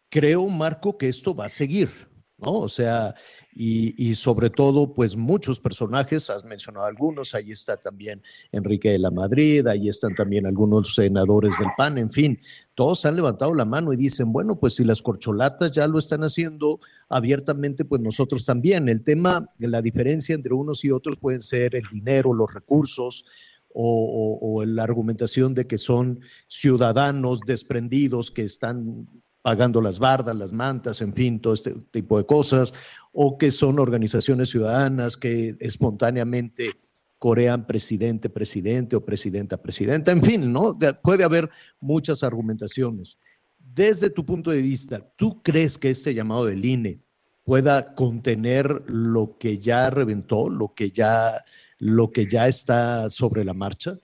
Speaker 6: creo, Marco, que esto va a seguir, ¿no? O sea, y, sobre todo, pues muchos personajes, has mencionado algunos, ahí está también Enrique de la Madrid, ahí están también algunos senadores del PAN, en fin, todos han levantado la mano y dicen, bueno, pues si las corcholatas ya lo están haciendo abiertamente, pues nosotros también. El tema, la diferencia entre unos y otros pueden ser el dinero, los recursos, o, o, la argumentación de que son ciudadanos desprendidos que están pagando las bardas, las mantas, en fin, todo este tipo de cosas, o que son organizaciones ciudadanas que espontáneamente corean presidente, presidente o presidenta, presidenta, en fin, ¿no? Puede haber muchas argumentaciones. Desde tu punto de vista, ¿tú crees que este llamado del INE pueda contener lo que ya reventó, lo que ya, lo que ya está sobre la marcha?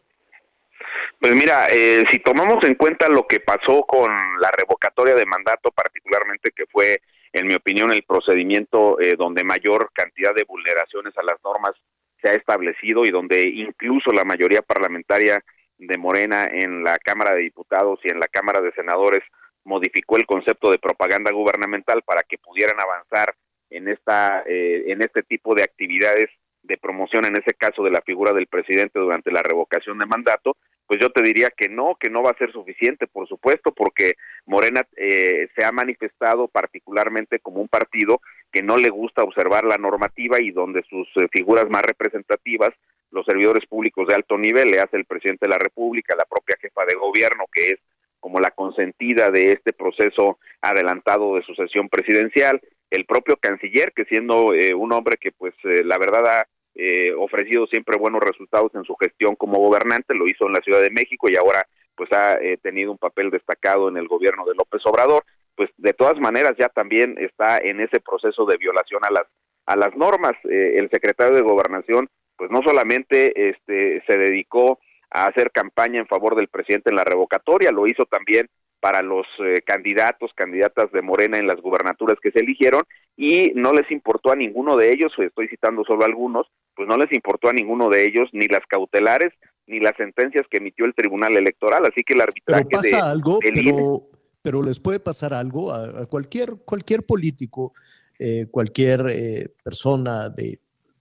Speaker 11: Pues mira, eh, si tomamos en cuenta lo que pasó con la revocatoria de mandato, particularmente que fue, en mi opinión, el procedimiento eh, donde mayor cantidad de vulneraciones a las normas se ha establecido y donde incluso la mayoría parlamentaria de Morena en la Cámara de Diputados y en la Cámara de Senadores modificó el concepto de propaganda gubernamental para que pudieran avanzar en esta eh, en este tipo de actividades de promoción en ese caso de la figura del presidente durante la revocación de mandato pues yo te diría que no, que no va a ser suficiente, por supuesto, porque Morena eh, se ha manifestado particularmente como un partido que no le gusta observar la normativa y donde sus eh, figuras más representativas los servidores públicos de alto nivel, le hace el presidente de la República, la propia jefa de gobierno, que es como la consentida de este proceso adelantado de sucesión presidencial, el propio canciller, que siendo eh, un hombre que pues eh, la verdad ha eh, ofrecido siempre buenos resultados en su gestión como gobernante, lo hizo en la Ciudad de México y ahora pues ha tenido un papel destacado en el gobierno de López Obrador, pues de todas maneras ya también está en ese proceso de violación a las a las normas. el secretario de Gobernación pues no solamente este se dedicó a hacer campaña en favor del presidente en la revocatoria, lo hizo también para los eh, candidatos, candidatas de Morena en las gubernaturas que se eligieron. Y no les importó a ninguno de ellos, estoy citando solo algunos, pues no les importó a ninguno de ellos ni las cautelares ni las sentencias que emitió el Tribunal Electoral, así que el arbitraje
Speaker 6: pero pasa algo, pero, pero les puede pasar algo a, cualquier cualquier político, eh, cualquier eh, persona de,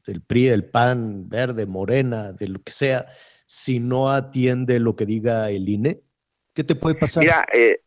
Speaker 6: del PRI, del PAN, Verde, Morena, de lo que sea, si no atiende lo que diga el INE? ¿Qué te puede pasar?
Speaker 11: Mira, eh,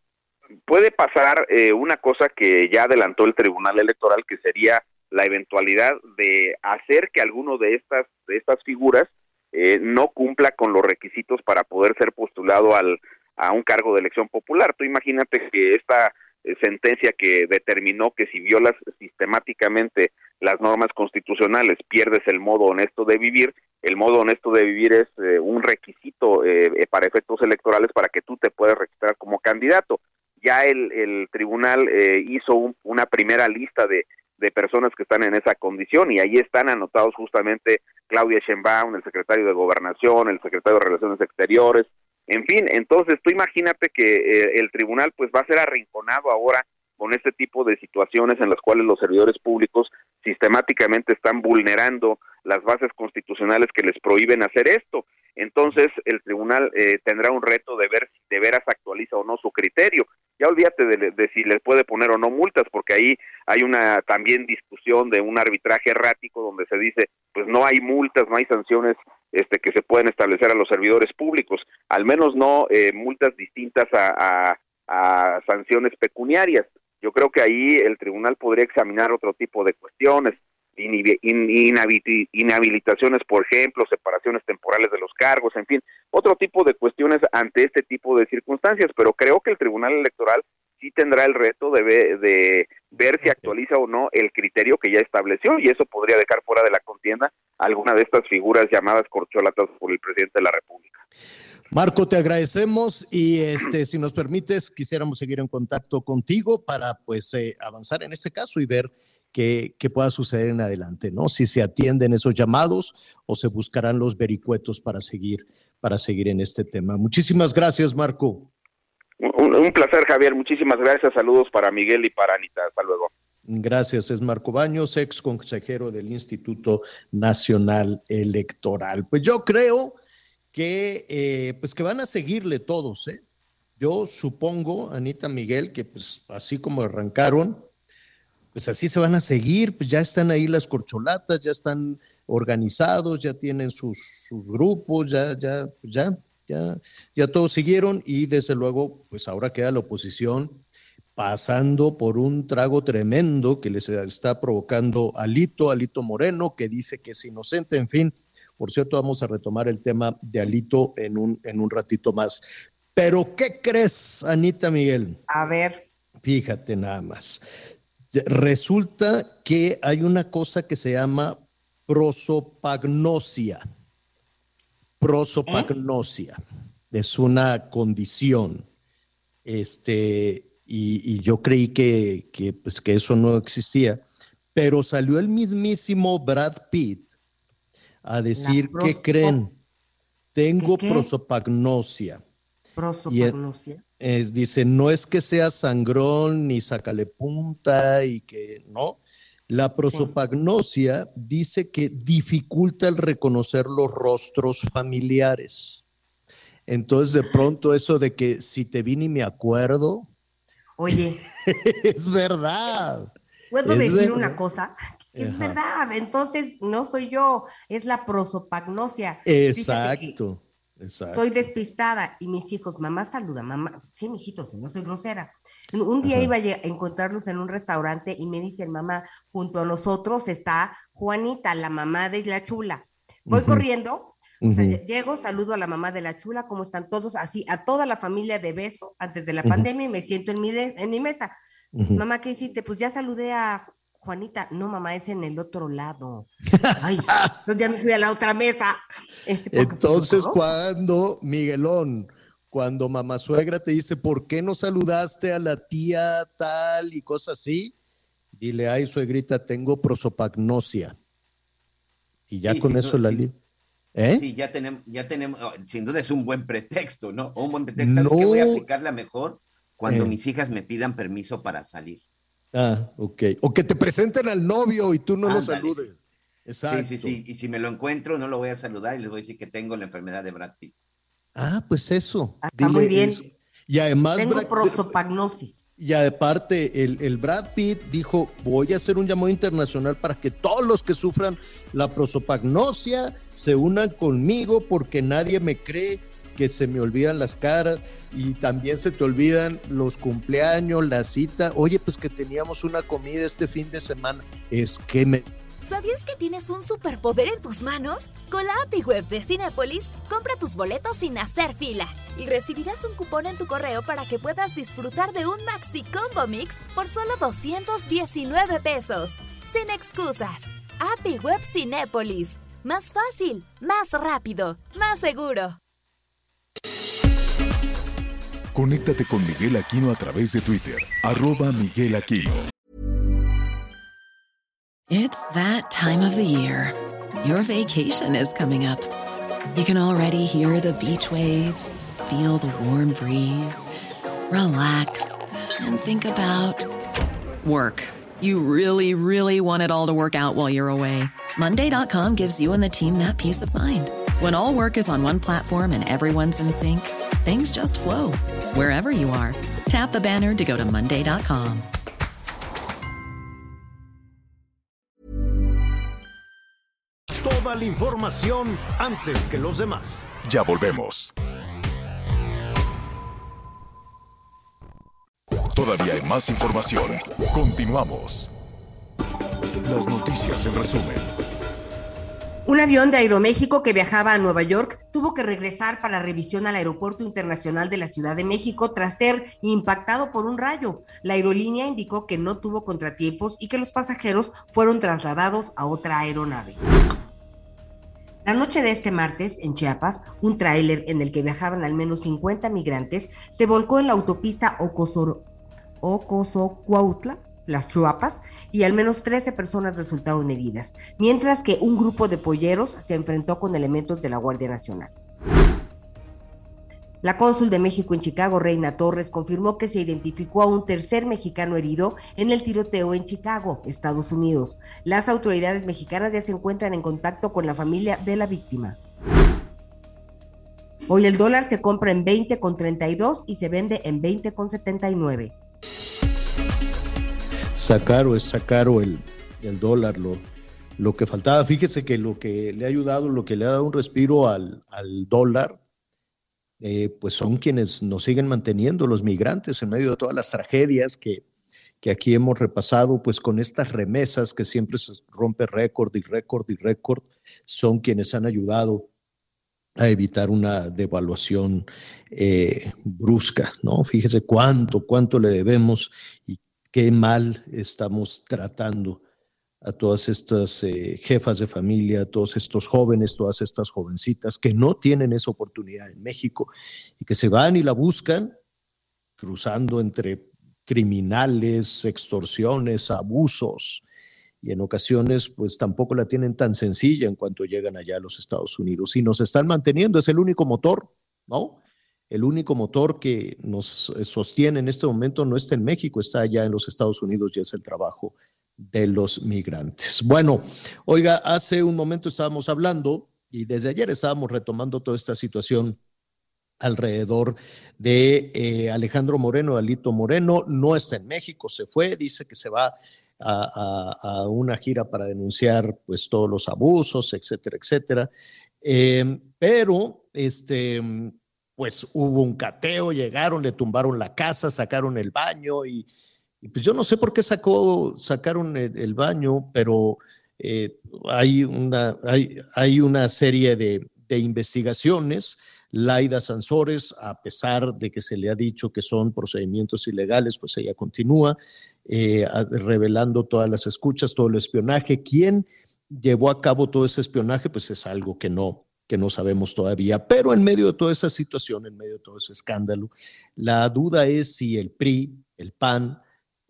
Speaker 11: puede pasar eh, una cosa que ya adelantó el Tribunal Electoral, que sería la eventualidad de hacer que alguno de estas, de estas figuras eh, no cumpla con los requisitos para poder ser postulado al, a un cargo de elección popular. Tú imagínate que esta sentencia que determinó que si violas sistemáticamente las normas constitucionales, pierdes el modo honesto de vivir, el modo honesto de vivir es eh, un requisito eh, eh, para efectos electorales para que tú te puedas registrar como candidato. Ya el, tribunal hizo una primera lista de, de personas que están en esa condición y ahí están anotados justamente Claudia Sheinbaum, el secretario de Gobernación, el secretario de Relaciones Exteriores, en fin, entonces tú imagínate que el tribunal pues va a ser arrinconado ahora con este tipo de situaciones en las cuales los servidores públicos sistemáticamente están vulnerando las bases constitucionales que les prohíben hacer esto. Entonces, el tribunal eh, tendrá un reto de ver si de veras actualiza o no su criterio. Ya olvídate de, si les puede poner o no multas, porque ahí hay una también discusión de un arbitraje errático donde se dice, pues no hay multas, no hay sanciones este, que se pueden establecer a los servidores públicos, al menos no eh, multas distintas a sanciones pecuniarias. Yo creo que ahí el tribunal podría examinar otro tipo de cuestiones, inhabilitaciones, por ejemplo, separaciones temporales de los cargos, en fin, otro tipo de cuestiones ante este tipo de circunstancias, pero creo que el Tribunal Electoral sí tendrá el reto de, de ver si actualiza o no el criterio que ya estableció y eso podría dejar fuera de la contienda alguna de estas figuras llamadas corcholatas por el presidente de la República.
Speaker 6: Marco, te agradecemos y este, si nos permites, quisiéramos seguir en contacto contigo para pues eh, avanzar en este caso y ver qué, pueda suceder en adelante, ¿no? Si se atienden esos llamados o se buscarán los vericuetos para seguir, para seguir en este tema. Muchísimas gracias, Marco.
Speaker 11: Un, placer, Javier. Muchísimas gracias. Saludos para Miguel y para Anita. Hasta luego.
Speaker 6: Gracias, es Marco Baños, ex consejero del Instituto Nacional Electoral. Pues yo creo que, eh, pues que van a seguirle todos, ¿eh? Yo supongo, Anita Miguel, que pues así como arrancaron, pues así se van a seguir, pues ya están ahí las corcholatas, ya están organizados, ya tienen sus, sus grupos, ya, ya, pues ya, ya, ya todos siguieron y desde luego, pues ahora queda la oposición pasando por un trago tremendo que les está provocando Alito, Alito Moreno, que dice que es inocente, en fin, por cierto, vamos a retomar el tema de Alito en un, en un ratito más. Pero, ¿qué crees, Anita Miguel?
Speaker 7: A ver.
Speaker 6: Fíjate nada más. Resulta que hay una cosa que se llama prosopagnosia. Prosopagnosia. Es una condición. Este, y, yo creí que, que, pues, que eso no existía, pero salió el mismísimo Brad Pitt a decir que creen. Tengo prosopagnosia.
Speaker 7: Prosopagnosia.
Speaker 6: Es, dice, no es que sea sangrón ni sacale punta y que no. La prosopagnosia dice que dificulta el reconocer los rostros familiares. Entonces, de pronto, eso de que si te vi ni me acuerdo.
Speaker 7: Oye.
Speaker 6: es verdad.
Speaker 7: ¿Puedo decir una cosa? Es verdad, entonces no soy yo, es la prosopagnosia.
Speaker 6: Exacto, exacto.
Speaker 7: Soy despistada y mis hijos, mamá saluda, mamá, sí, mijitos, no soy grosera. Un día iba a encontrarlos en un restaurante y me dicen, mamá, junto a nosotros está Juanita, la mamá de la chula. Voy corriendo O sea, llego, saludo a la mamá de la chula, ¿cómo están todos? Así, a toda la familia de beso antes de la pandemia y me siento en mi, de- en mi mesa. Mamá, ¿qué hiciste? Pues ya saludé a Juanita. No, mamá, es en el otro lado. Ay, entonces ya me fui a la otra mesa. Este,
Speaker 6: Entonces,
Speaker 7: ¿no?
Speaker 6: cuando, Miguelón, cuando mamá suegra te dice, ¿por qué no saludaste a la tía tal y cosas así? Dile, ay, suegrita, tengo prosopagnosia. Y ya
Speaker 8: Sí,
Speaker 6: con
Speaker 8: sin
Speaker 6: eso
Speaker 8: duda,
Speaker 6: la
Speaker 8: sí.
Speaker 6: li- ¿Eh?
Speaker 8: Sí, ya tenemos, ya tenemos, oh, sin duda es un buen pretexto, ¿no? Un buen pretexto. ¿Sabes qué? Voy a aplicarla mejor cuando
Speaker 6: Eh.
Speaker 8: mis hijas me pidan permiso para salir.
Speaker 6: Ah, ok. O que te presenten al novio y tú no lo saludes. Exacto.
Speaker 8: Sí, sí, sí. Y si me lo encuentro, no lo voy a saludar y les voy a decir que tengo la enfermedad de Brad Pitt.
Speaker 6: Ah, pues eso.
Speaker 7: Ah, está muy bien.
Speaker 6: Y además,
Speaker 7: Tengo
Speaker 6: Brad-
Speaker 7: prosopagnosis.
Speaker 6: Y aparte, el, el Brad Pitt dijo, voy a hacer un llamado internacional para que todos los que sufran la prosopagnosia se unan conmigo porque nadie me cree que se me olvidan las caras y también se te olvidan los cumpleaños, la cita. Oye, pues que teníamos una comida este fin de semana. Es que me...
Speaker 12: ¿Sabías que tienes un superpoder en tus manos? Con la API Web de Cinépolis, compra tus boletos sin hacer fila y recibirás un cupón en tu correo para que puedas disfrutar de un Maxi Combo Mix por solo 219 pesos. Sin excusas. API Web Cinépolis. Más fácil, más rápido, más seguro.
Speaker 3: Conéctate con Miguel Aquino a través de Twitter, arroba Miguel Aquino.
Speaker 13: It's that time of the year. Your vacation is coming up. You can already hear the beach waves, feel the warm breeze, relax, and think about work. You really, really want it all to work out while you're away. Monday.com gives you and the team that peace of mind. When all work is on one platform and everyone's in sync, things just flow wherever you are. Tap the banner to go to Monday.com.
Speaker 2: Toda la información antes que los demás.
Speaker 3: Ya volvemos. Todavía hay más información. Continuamos. Las noticias en resumen.
Speaker 7: Un avión de Aeroméxico que viajaba a Nueva York tuvo que regresar para revisión al Aeropuerto Internacional de la Ciudad de México tras ser impactado por un rayo. La aerolínea indicó que no tuvo contratiempos y que los pasajeros fueron trasladados a otra aeronave. La noche de este martes, en Chiapas, un tráiler en el que viajaban al menos 50 migrantes se volcó en la autopista Ocosoro- Ocosocuautla, las Chuapas, y al menos 13 personas resultaron heridas, mientras que un grupo de polleros se enfrentó con elementos de la Guardia Nacional. La cónsul de México en Chicago, Reina Torres, confirmó que se identificó a un tercer mexicano herido en el tiroteo en Chicago, Estados Unidos. Las autoridades mexicanas ya se encuentran en contacto con la familia de la víctima. Hoy el dólar se compra en 20,32 y se vende en 20,79.
Speaker 6: Sacar o es sacar el, el dólar, lo, lo que faltaba. Fíjese que lo que le ha ayudado, lo que le ha dado un respiro al, al dólar, eh, pues son quienes nos siguen manteniendo los migrantes en medio de todas las tragedias que, que aquí hemos repasado, pues con estas remesas que siempre se rompe récord y récord y récord, son quienes han ayudado a evitar una devaluación eh, brusca, ¿no? Fíjese cuánto, cuánto le debemos y qué mal estamos tratando a todas estas eh, jefas de familia, a todos estos jóvenes, todas estas jovencitas que no tienen esa oportunidad en México y que se van y la buscan cruzando entre criminales, extorsiones, abusos y en ocasiones pues tampoco la tienen tan sencilla en cuanto llegan allá a los Estados Unidos y nos están manteniendo, es el único motor, ¿no? El único motor que nos eh, sostiene en este momento no está en México, está allá en los Estados Unidos y es el trabajo de los migrantes. Bueno, oiga, hace un momento estábamos hablando y desde ayer estábamos retomando toda esta situación alrededor de eh, Alejandro Moreno, Alito Moreno, no está en México, se fue, dice que se va a, una gira para denunciar pues todos los abusos, etcétera, etcétera. Eh, pero este pues hubo un cateo, llegaron, le tumbaron la casa, sacaron el baño y, pues yo no sé por qué sacó, sacaron el, el baño, pero eh, hay, una, hay, hay una serie de, de investigaciones. Laida Sansores, a pesar de que se le ha dicho que son procedimientos ilegales, pues ella continúa eh, revelando todas las escuchas, todo el espionaje. ¿Quién llevó a cabo todo ese espionaje? Pues es algo que no, que no sabemos todavía. Pero en medio de toda esa situación, en medio de todo ese escándalo, la duda es si el PRI, el PAN,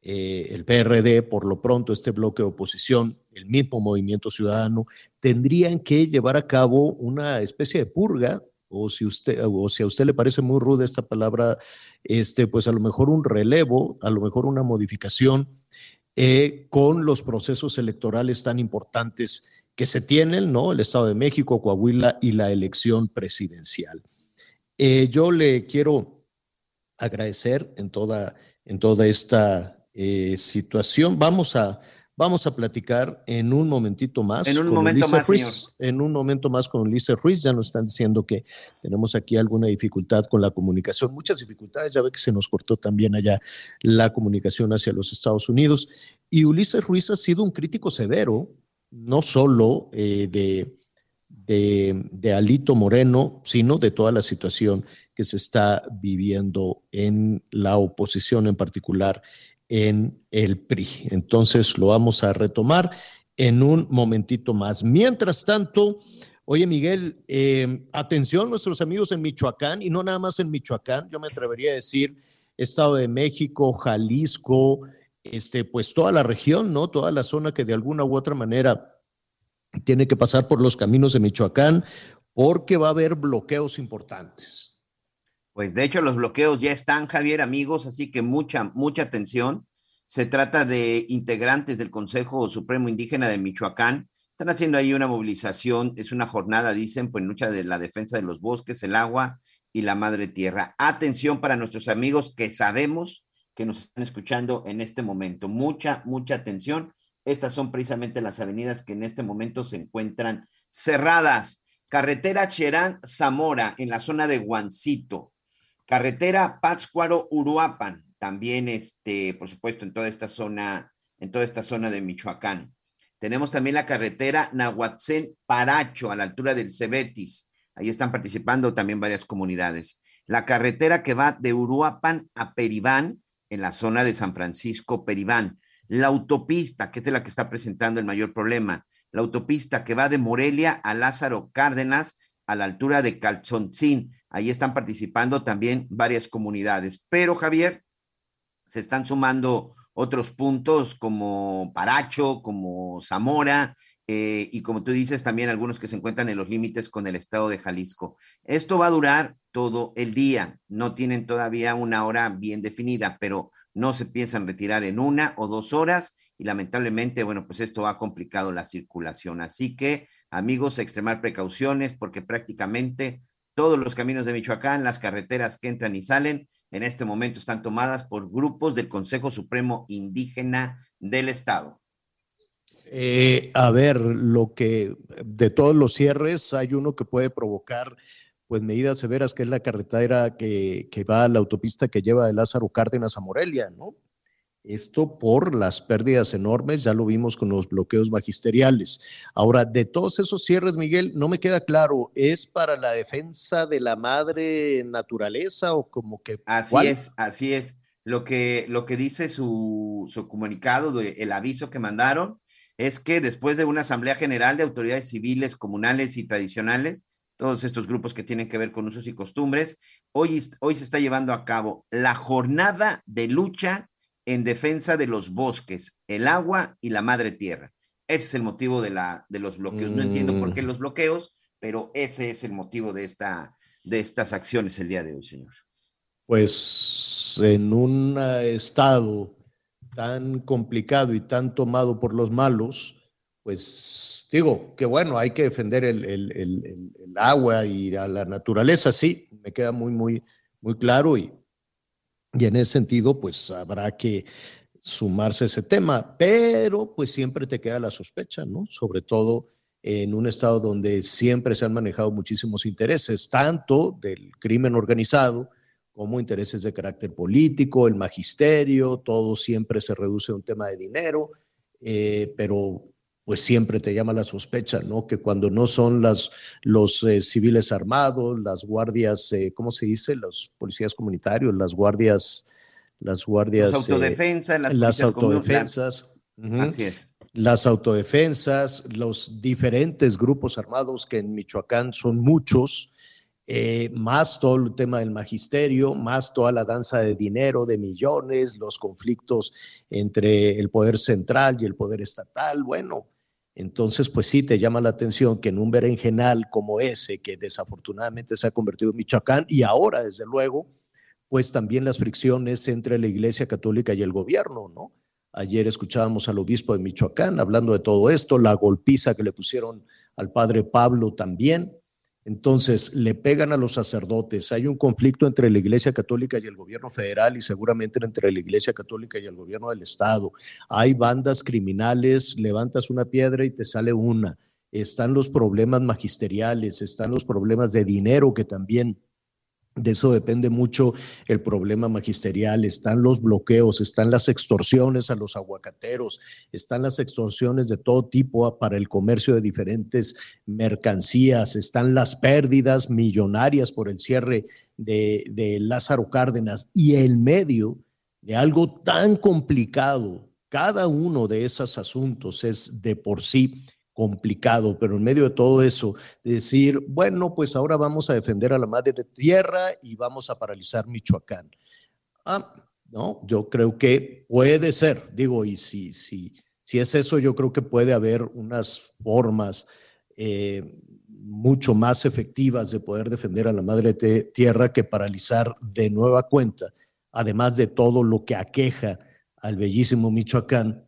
Speaker 6: eh, el PRD, por lo pronto este bloque de oposición, el mismo movimiento ciudadano, tendrían que llevar a cabo una especie de purga, o si, usted, o si a usted le parece muy ruda esta palabra, este, pues a lo mejor un relevo, a lo mejor una modificación eh, con los procesos electorales tan importantes que se tienen, ¿no? El Estado de México, Coahuila y la elección presidencial. Eh, yo le quiero agradecer en toda, en toda esta eh, situación. Vamos a, vamos a platicar en un momentito más.
Speaker 8: En un momento más, Ruiz,
Speaker 6: En un momento más con Ulises Ruiz. Ya nos están diciendo que tenemos aquí alguna dificultad con la comunicación. Muchas dificultades. Ya ve que se nos cortó también allá la comunicación hacia los Estados Unidos. Y Ulises Ruiz ha sido un crítico severo, no solo eh, de, de, de, Alito Moreno, sino de toda la situación que se está viviendo en la oposición, en particular en el PRI. Entonces lo vamos a retomar en un momentito más. Mientras tanto, oye Miguel, eh, atención nuestros amigos en Michoacán y no nada más en Michoacán, yo me atrevería a decir Estado de México, Jalisco, este, pues toda la región, ¿no? Toda la zona que de alguna u otra manera tiene que pasar por los caminos de Michoacán porque va a haber bloqueos importantes.
Speaker 8: Pues de hecho los bloqueos ya están, Javier, amigos, así que mucha, mucha atención. Se trata de integrantes del Consejo Supremo Indígena de Michoacán. Están haciendo ahí una movilización, es una jornada, dicen, pues lucha de la defensa de los bosques, el agua y la madre tierra. Atención para nuestros amigos que sabemos que nos están escuchando en este momento. Mucha, mucha atención. Estas son precisamente las avenidas que en este momento se encuentran cerradas. Carretera Cherán Zamora en la zona de Guancito Carretera Pátzcuaro Uruapan, también este, por supuesto, en toda esta zona, en toda esta zona de Michoacán. Tenemos también la carretera Nahuatzén Paracho, a la altura del Cebetis. Ahí están participando también varias comunidades. La carretera que va de Uruapan a Peribán, en la zona de San Francisco Peribán. La autopista, que es la que está presentando el mayor problema. La autopista que va de Morelia a Lázaro Cárdenas, a la altura de Calzonzín. Ahí están participando también varias comunidades. Pero, Javier, se están sumando otros puntos como Paracho, como Zamora, eh, y como tú dices, también algunos que se encuentran en los límites con el estado de Jalisco. Esto va a durar todo el día. No tienen todavía una hora bien definida, pero no se piensan retirar en una o dos horas y lamentablemente, bueno, pues esto ha complicado la circulación. Así que, amigos, extremar precauciones porque prácticamente todos los caminos de Michoacán, las carreteras que entran y salen, en este momento están tomadas por grupos del Consejo Supremo Indígena del Estado.
Speaker 6: Eh, a ver, lo que de todos los cierres hay uno que puede provocar pues medidas severas, que es la carretera que, que va a la autopista que lleva de Lázaro Cárdenas a Morelia, ¿no? Esto por las pérdidas enormes, ya lo vimos con los bloqueos magisteriales. Ahora, de todos esos cierres, Miguel, no me queda claro, ¿es para la defensa de la madre naturaleza o como que...
Speaker 8: Así es, así es. Lo que, lo que dice su, su comunicado, el aviso que mandaron, es que después de una asamblea general de autoridades civiles, comunales y tradicionales, todos estos grupos que tienen que ver con usos y costumbres, hoy, hoy se está llevando a cabo la jornada de lucha en defensa de los bosques, el agua y la madre tierra. Ese es el motivo de, la, de los bloqueos. No entiendo por qué mm. los bloqueos, pero ese es el motivo de, esta, de estas acciones el día de hoy, señor.
Speaker 6: Pues en un estado tan complicado y tan tomado por los malos, pues digo que bueno, hay que defender el, agua y a la naturaleza, sí, me queda muy, muy, muy claro y y en ese sentido, pues habrá que sumarse a ese tema, pero pues siempre te queda la sospecha, ¿no? Sobre todo en un estado donde siempre se han manejado muchísimos intereses, tanto del crimen organizado como intereses de carácter político, el magisterio, todo siempre se reduce a un tema de dinero, eh, pero pues siempre te llama la sospecha, ¿no? Que cuando no son las, los eh, civiles armados, las guardias, eh, ¿cómo se dice? Los policías comunitarios, las guardias, las guardias.
Speaker 8: Las autodefensas, las,
Speaker 6: las autodefensas.
Speaker 8: Así es.
Speaker 6: Las autodefensas, los diferentes grupos armados que en Michoacán son muchos, eh, más todo el tema del magisterio, más toda la danza de dinero, de millones, los conflictos entre el poder central y el poder estatal. Bueno, entonces, pues sí, te llama la atención que en un berenjenal como ese, que desafortunadamente se ha convertido en Michoacán, y ahora, desde luego, pues también las fricciones entre la Iglesia Católica y el gobierno, ¿no? Ayer escuchábamos al obispo de Michoacán hablando de todo esto, la golpiza que le pusieron al padre Pablo también. Entonces, le pegan a los sacerdotes. Hay un conflicto entre la Iglesia Católica y el gobierno federal y seguramente entre la Iglesia Católica y el gobierno del Estado. Hay bandas criminales, levantas una piedra y te sale una. Están los problemas magisteriales, están los problemas de dinero que también de eso depende mucho el problema magisterial. Están los bloqueos, están las extorsiones a los aguacateros, están las extorsiones de todo tipo para el comercio de diferentes mercancías, están las pérdidas millonarias por el cierre de, de Lázaro Cárdenas y el medio de algo tan complicado. Cada uno de esos asuntos es de por sí complicado, pero en medio de todo eso, decir, bueno, pues ahora vamos a defender a la madre tierra y vamos a paralizar Michoacán. Ah, no, yo creo que puede ser, digo, y si, si, si es eso, yo creo que puede haber unas formas eh, mucho más efectivas de poder defender a la madre tierra que paralizar de nueva cuenta, además de todo lo que aqueja al bellísimo Michoacán,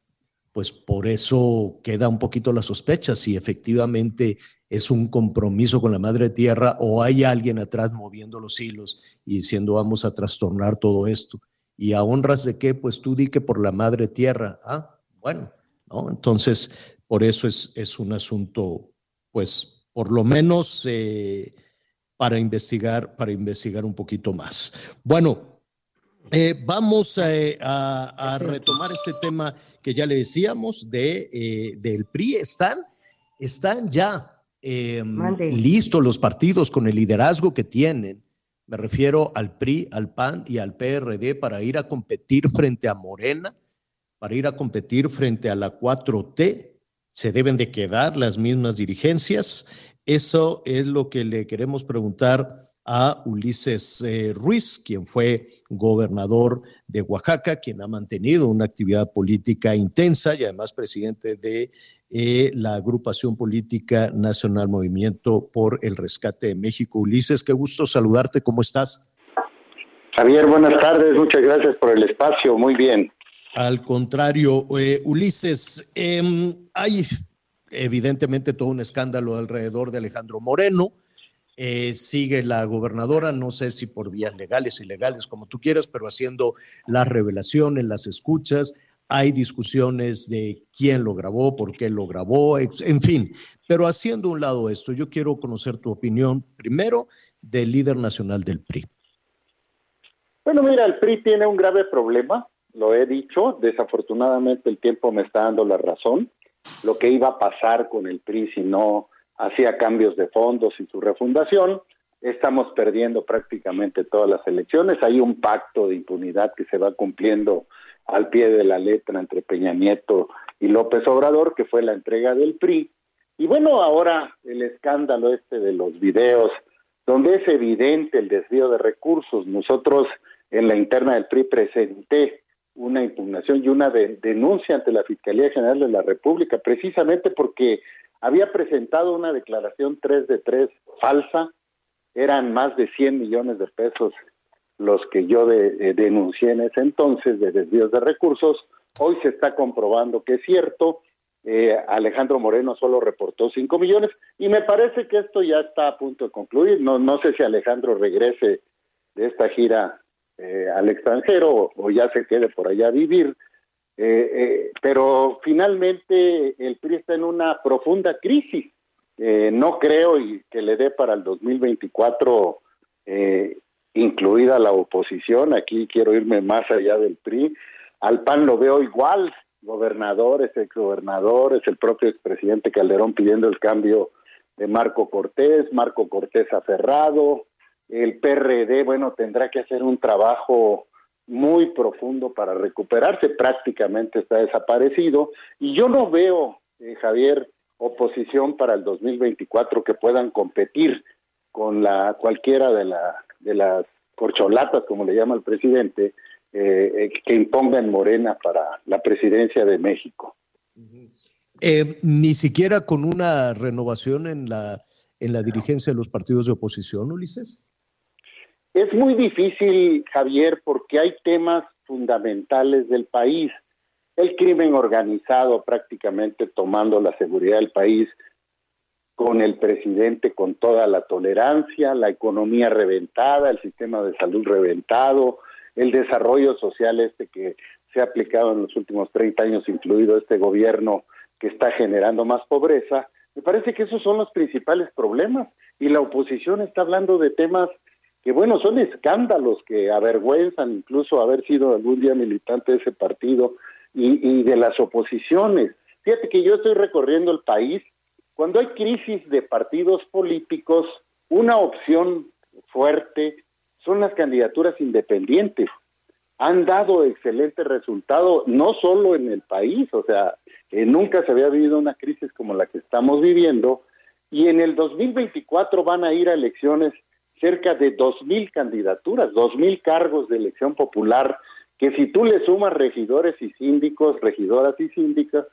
Speaker 6: pues por eso queda un poquito la sospecha si efectivamente es un compromiso con la madre tierra o hay alguien atrás moviendo los hilos y diciendo vamos a trastornar todo esto. Y a honras de qué, pues tú di que por la madre tierra. Ah, bueno, ¿no? Entonces, por eso es, es un asunto, pues, por lo menos eh, para investigar, para investigar un poquito más. Bueno, eh, vamos eh, a, retomar ese tema que ya le decíamos de, eh, del PRI. Están, están ya em, listos los partidos con el liderazgo que tienen. Me refiero al PRI, al PAN y al PRD para ir a competir frente a Morena, para ir a competir frente a la 4T. Se deben de quedar las mismas dirigencias. Eso es lo que le queremos preguntar a Ulises eh, Ruiz, quien fue gobernador de Oaxaca, quien ha mantenido una actividad política intensa y además presidente de eh, la agrupación política Nacional Movimiento por el Rescate de México. Ulises, qué gusto saludarte, ¿cómo estás?
Speaker 14: Javier, buenas tardes, muchas gracias por el espacio, muy bien.
Speaker 6: Al contrario, eh, Ulises, em, hay evidentemente todo un escándalo alrededor de Alejandro Moreno, eh, sigue la gobernadora, no sé si por vías legales, ilegales, como tú quieras, pero haciendo las revelaciones, las escuchas. Hay discusiones de quién lo grabó, por qué lo grabó, en fin. Pero haciendo un lado esto, yo quiero conocer tu opinión primero del líder nacional del PRI.
Speaker 14: Bueno, mira, el PRI tiene un grave problema, lo he dicho, desafortunadamente el tiempo me está dando la razón. Lo que iba a pasar con el PRI si no hacía cambios de fondos y su refundación. Estamos perdiendo prácticamente todas las elecciones. Hay un pacto de impunidad que se va cumpliendo al pie de la letra entre Peña Nieto y López Obrador, que fue la entrega del PRI. Y bueno, ahora el escándalo este de los videos, donde es evidente el desvío de recursos. Nosotros en la interna del PRI presenté una impugnación y una denuncia ante la Fiscalía General de la República, precisamente porque había presentado una declaración 3 de 3 falsa, eran más de 100 millones de pesos los que yo eh, denuncié en ese entonces de desvíos de recursos. Hoy se está comprobando que es cierto. Eh, Alejandro Moreno solo reportó 5 millones y me parece que esto ya está a punto de concluir. No, no sé si Alejandro regrese de esta gira eh, al extranjero o, ya se quede por allá a vivir. Eh, eh, pero finalmente el PRI está en una profunda crisis. Eh, no creo y que le dé para el 2024, incluida la oposición. Aquí quiero irme más allá del PRI. Al PAN lo veo igual. gobernadores, exgobernadores, el propio expresidente Calderón pidiendo el cambio de Marco Cortés, Marco Cortés aferrado, el PRD, bueno, tendrá que hacer un trabajo muy profundo para recuperarse, prácticamente está desaparecido, y yo no veo, eh, Javier, oposición para el 2024 que puedan competir con la cualquiera de, la, de las corcholatas, como le llama el presidente, eh, eh, que impongan Morena para la presidencia de México.
Speaker 6: Ni siquiera con una renovación en la, en la dirigencia de los partidos de oposición, Ulises.
Speaker 14: Es muy difícil, Javier, porque hay temas fundamentales del país. El crimen organizado prácticamente tomando la seguridad del país con el presidente con toda la tolerancia, la economía reventada, el sistema de salud reventado, el desarrollo social este que se ha aplicado en los últimos 30 años, incluido este gobierno que está generando más pobreza, me parece que esos son los principales problemas y la oposición está hablando de temas que, bueno, son escándalos que avergüenzan incluso haber sido algún día militante de ese partido y, de las oposiciones. Fíjate que yo estoy recorriendo el país, cuando hay crisis de partidos políticos, una opción fuerte son las candidaturas independientes han dado excelente resultado, no solo en el país, o sea, eh, nunca se había vivido una crisis como la que estamos viviendo, y en el 2024 van a ir a elecciones cerca de 2.000 candidaturas, 2.000 cargos de elección popular, que si tú le sumas regidores y síndicos, regidoras y síndicas,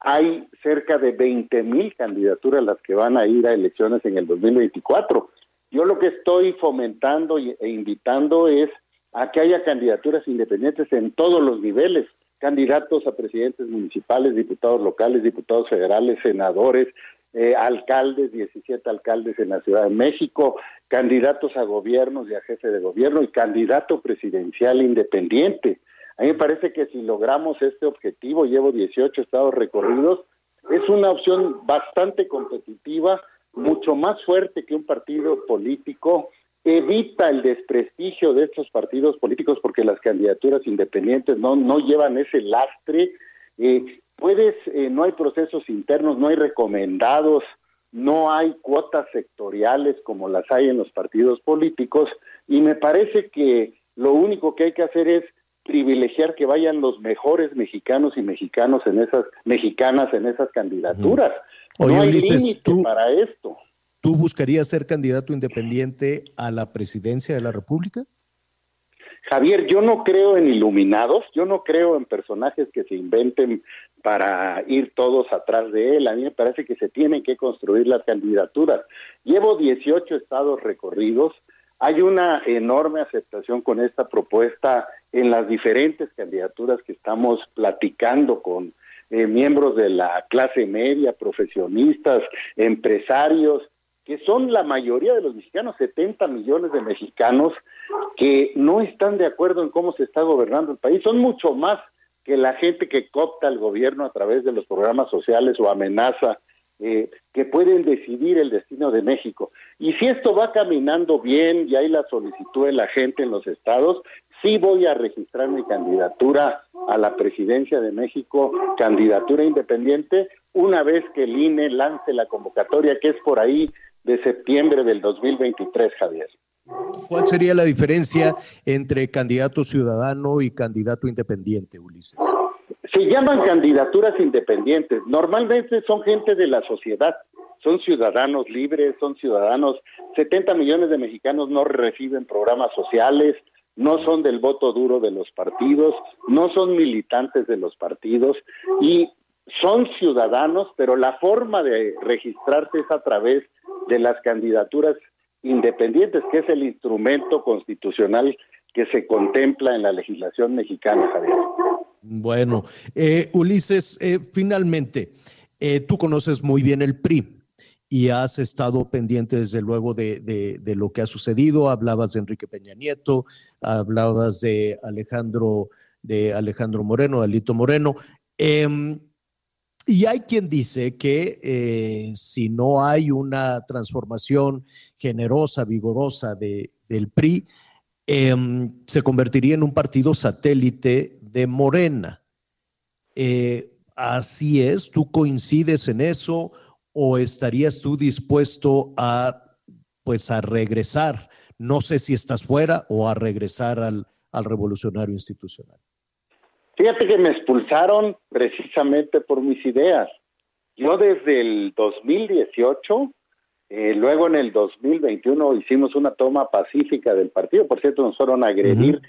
Speaker 14: hay cerca de 20.000 candidaturas las que van a ir a elecciones en el 2024. Yo lo que estoy fomentando e invitando es a que haya candidaturas independientes en todos los niveles, candidatos a presidentes municipales, diputados locales, diputados federales, senadores, eh, alcaldes, 17 alcaldes en la Ciudad de México, candidatos a gobiernos y a jefe de gobierno y candidato presidencial independiente. A mí me parece que si logramos este objetivo, llevo 18 estados recorridos, es una opción bastante competitiva, mucho más fuerte que un partido político evita el desprestigio de estos partidos políticos porque las candidaturas independientes no, no llevan ese lastre. Eh, puedes, eh, no hay procesos internos, no hay recomendados, no hay cuotas sectoriales como las hay en los partidos políticos y me parece que lo único que hay que hacer es privilegiar que vayan los mejores mexicanos y mexicanos en esas mexicanas en esas candidaturas. no hay límite para esto.
Speaker 6: ¿Tú buscarías ser candidato independiente a la presidencia de la República?
Speaker 14: Javier, yo no creo en iluminados, yo no creo en personajes que se inventen para ir todos atrás de él. A mí me parece que se tienen que construir las candidaturas. Llevo 18 estados recorridos. Hay una enorme aceptación con esta propuesta en las diferentes candidaturas que estamos platicando con eh, miembros de la clase media, profesionistas, empresarios que son la mayoría de los mexicanos, 70 millones de mexicanos, que no están de acuerdo en cómo se está gobernando el país. Son mucho más que la gente que copta al gobierno a través de los programas sociales o amenaza, eh, que pueden decidir el destino de México. Y si esto va caminando bien y hay la solicitud de la gente en los estados, sí voy a registrar mi candidatura a la presidencia de México, candidatura independiente, una vez que el INE lance la convocatoria, que es por ahí de septiembre del 2023, Javier.
Speaker 6: ¿Cuál sería la diferencia entre candidato ciudadano y candidato independiente, Ulises?
Speaker 14: Se llaman candidaturas independientes. Normalmente son gente de la sociedad, son ciudadanos libres, son ciudadanos. 70 millones de mexicanos no reciben programas sociales, no son del voto duro de los partidos, no son militantes de los partidos y son ciudadanos, pero la forma de registrarse es a través de las candidaturas independientes, que es el instrumento constitucional que se contempla en la legislación mexicana, Javier.
Speaker 6: Bueno, eh, Ulises, eh, finalmente, eh, tú conoces muy bien el PRI y has estado pendiente desde luego de, de, lo que ha sucedido. Hablabas de Enrique Peña Nieto, hablabas de Alejandro, de Alejandro Moreno, de Alito Moreno. Y hay quien dice que eh, si no hay una transformación generosa, vigorosa de, del PRI, em, se convertiría en un partido satélite de Morena. Eh, ¿Así es? ¿Tú coincides en eso o estarías tú dispuesto a, pues, a regresar? No sé si estás fuera o a regresar al, al revolucionario institucional.
Speaker 14: Fíjate que me expulsaron precisamente por mis ideas. Yo desde el 2018, eh, luego en el 2021 hicimos una toma pacífica del partido, por cierto nos fueron a agredir,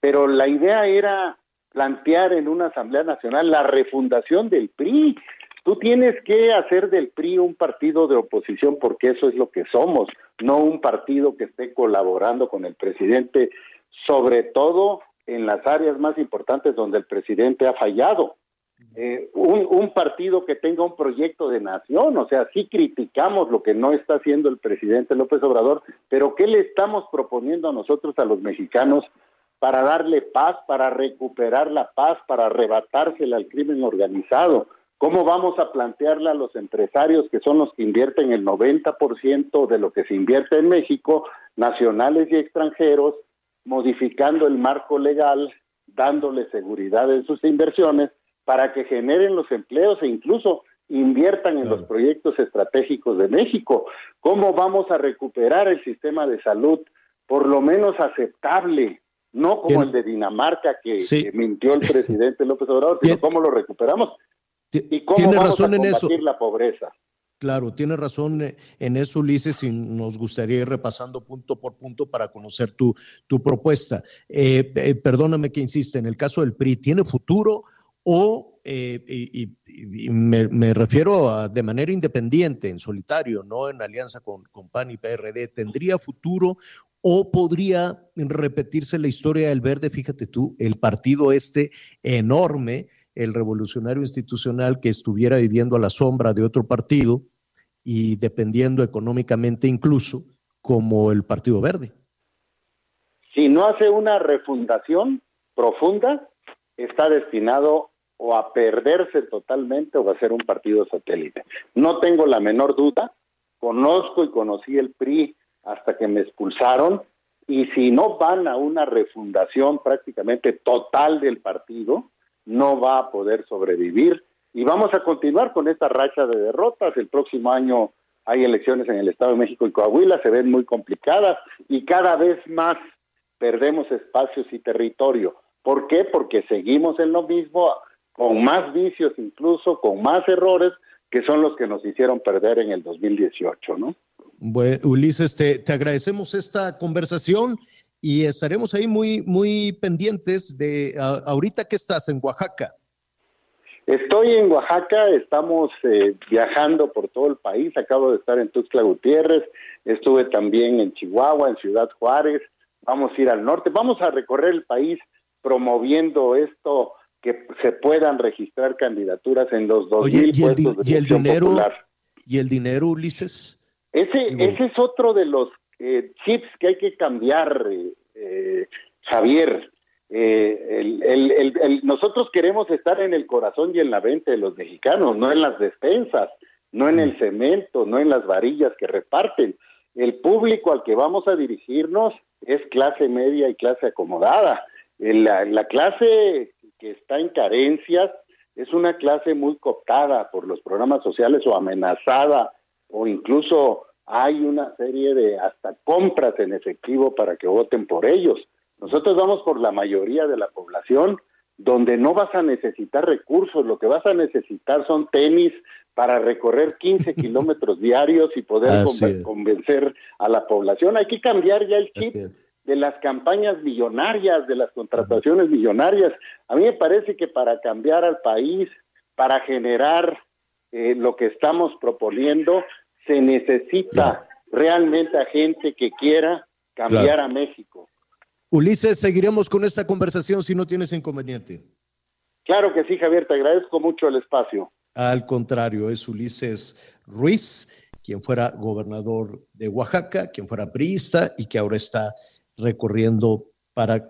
Speaker 14: pero la idea era plantear en una Asamblea Nacional la refundación del PRI. Tú tienes que hacer del PRI un partido de oposición porque eso es lo que somos, no un partido que esté colaborando con el presidente, sobre todo en las áreas más importantes donde el presidente ha fallado. Eh, un, un, partido que tenga un proyecto de nación, o sea, sí criticamos lo que no está haciendo el presidente López Obrador, pero ¿qué le estamos proponiendo a nosotros, a los mexicanos, para darle paz, para recuperar la paz, para arrebatársela al crimen organizado? ¿Cómo vamos a plantearle a los empresarios que son los que invierten el 90% de lo que se invierte en México, nacionales y extranjeros, modificando el marco legal, dándole seguridad en sus inversiones para que generen los empleos e incluso inviertan en los proyectos estratégicos de México. ¿Cómo vamos a recuperar el sistema de salud por lo menos aceptable? No como el de Dinamarca que, mintió el presidente López Obrador, sino cómo lo recuperamos y cómo vamos
Speaker 6: razón
Speaker 14: a combatir
Speaker 6: en eso.
Speaker 14: la pobreza.
Speaker 6: Claro, tiene razón eh, en eso, Ulises, y nos gustaría ir repasando punto por punto para conocer tu, tu propuesta. Eh, eh, perdóname que insiste, en el caso del PRI, ¿tiene futuro o, y, me, refiero a de manera independiente, en solitario, no en alianza con, con PAN y PRD, ¿tendría futuro o podría repetirse la historia del verde? Fíjate tú, el partido este enorme, el revolucionario institucional que estuviera viviendo a la sombra de otro partido y dependiendo económicamente incluso como el Partido Verde.
Speaker 14: Si no hace una refundación profunda, está destinado o a perderse totalmente o a ser un partido satélite. No tengo la menor duda, conozco y conocí el PRI hasta que me expulsaron y si no van a una refundación prácticamente total del partido, no va a poder sobrevivir y vamos a continuar con esta racha de derrotas. El próximo año hay elecciones en el Estado de México y Coahuila, se ven muy complicadas y cada vez más perdemos espacios y territorio. ¿Por qué? Porque seguimos en lo mismo, con más vicios incluso, con más errores, que son los que nos hicieron perder en el 2018, ¿no?
Speaker 6: Bueno, Ulises, te, te agradecemos esta conversación y estaremos ahí muy, muy pendientes de ahorita que estás en Oaxaca.
Speaker 14: Estoy en Oaxaca, estamos eh, viajando por todo el país, acabo de estar en Tuxtla Gutiérrez, estuve también en Chihuahua, en Ciudad Juárez, vamos a ir al norte, vamos a recorrer el país promoviendo esto, que se puedan registrar candidaturas en los dos
Speaker 6: Oye, ¿y el,
Speaker 14: puestos
Speaker 6: y el dinero, ¿Y el dinero, Ulises?
Speaker 14: Ese, ese es otro de los eh, chips que hay que cambiar, eh, eh Javier. Eh, el, el, el, nosotros queremos estar en el corazón y en la venta de los mexicanos, no en las despensas, no en el cemento, no en las varillas que reparten. El público al que vamos a dirigirnos es clase media y clase acomodada. La, la clase que está en carencias es una clase muy cooptada por los programas sociales o amenazada o incluso hay una serie de hasta compras en efectivo para que voten por ellos. Nosotros vamos por la mayoría de la población donde no vas a necesitar recursos, lo que vas a necesitar son tenis para recorrer 15 kilómetros diarios y poder conven convencer a la población. Hay que cambiar ya el chip de las campañas millonarias, de las contrataciones millonarias. A mí me parece que para cambiar al país, para generar eh, lo que estamos proponiendo, se necesita realmente a gente que quiera cambiar
Speaker 6: Claro.
Speaker 14: a México.
Speaker 6: Ulises, seguiremos con esta conversación si no tienes inconveniente.
Speaker 14: Claro que sí, Javier, te agradezco mucho el espacio.
Speaker 6: Al contrario, es Ulises Ruiz, quien fuera gobernador de Oaxaca, quien fuera priista y que ahora está recorriendo para,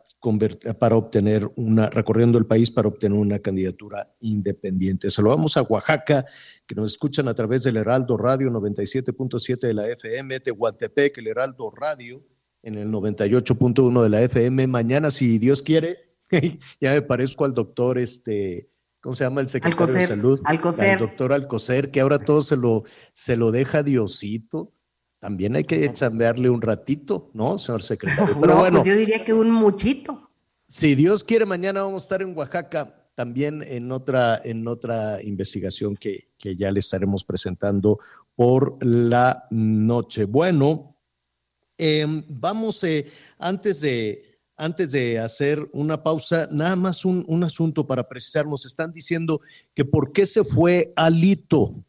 Speaker 6: para obtener una, recorriendo el país para obtener una candidatura independiente. Saludamos a Oaxaca, que nos escuchan a través del Heraldo Radio 97.7 de la FM, Tehuantepec, el Heraldo Radio en el 98.1 de la FM. Mañana, si Dios quiere, ya me parezco al doctor este, ¿cómo se llama el secretario de Salud?
Speaker 7: Alcocer.
Speaker 6: El doctor Alcocer, que ahora todo se lo, se lo deja Diosito. También hay que chambearle un ratito, ¿no, señor secretario? Pero
Speaker 7: no,
Speaker 6: bueno,
Speaker 7: pues yo diría que un muchito.
Speaker 6: si Dios quiere, mañana vamos a estar en Oaxaca, también en otra, en otra investigación que, que ya le estaremos presentando por la noche. Bueno, em, vamos, eh, antes de, antes de hacer una pausa, nada más un, un asunto para precisar. Nos están diciendo que por qué se fue Alito.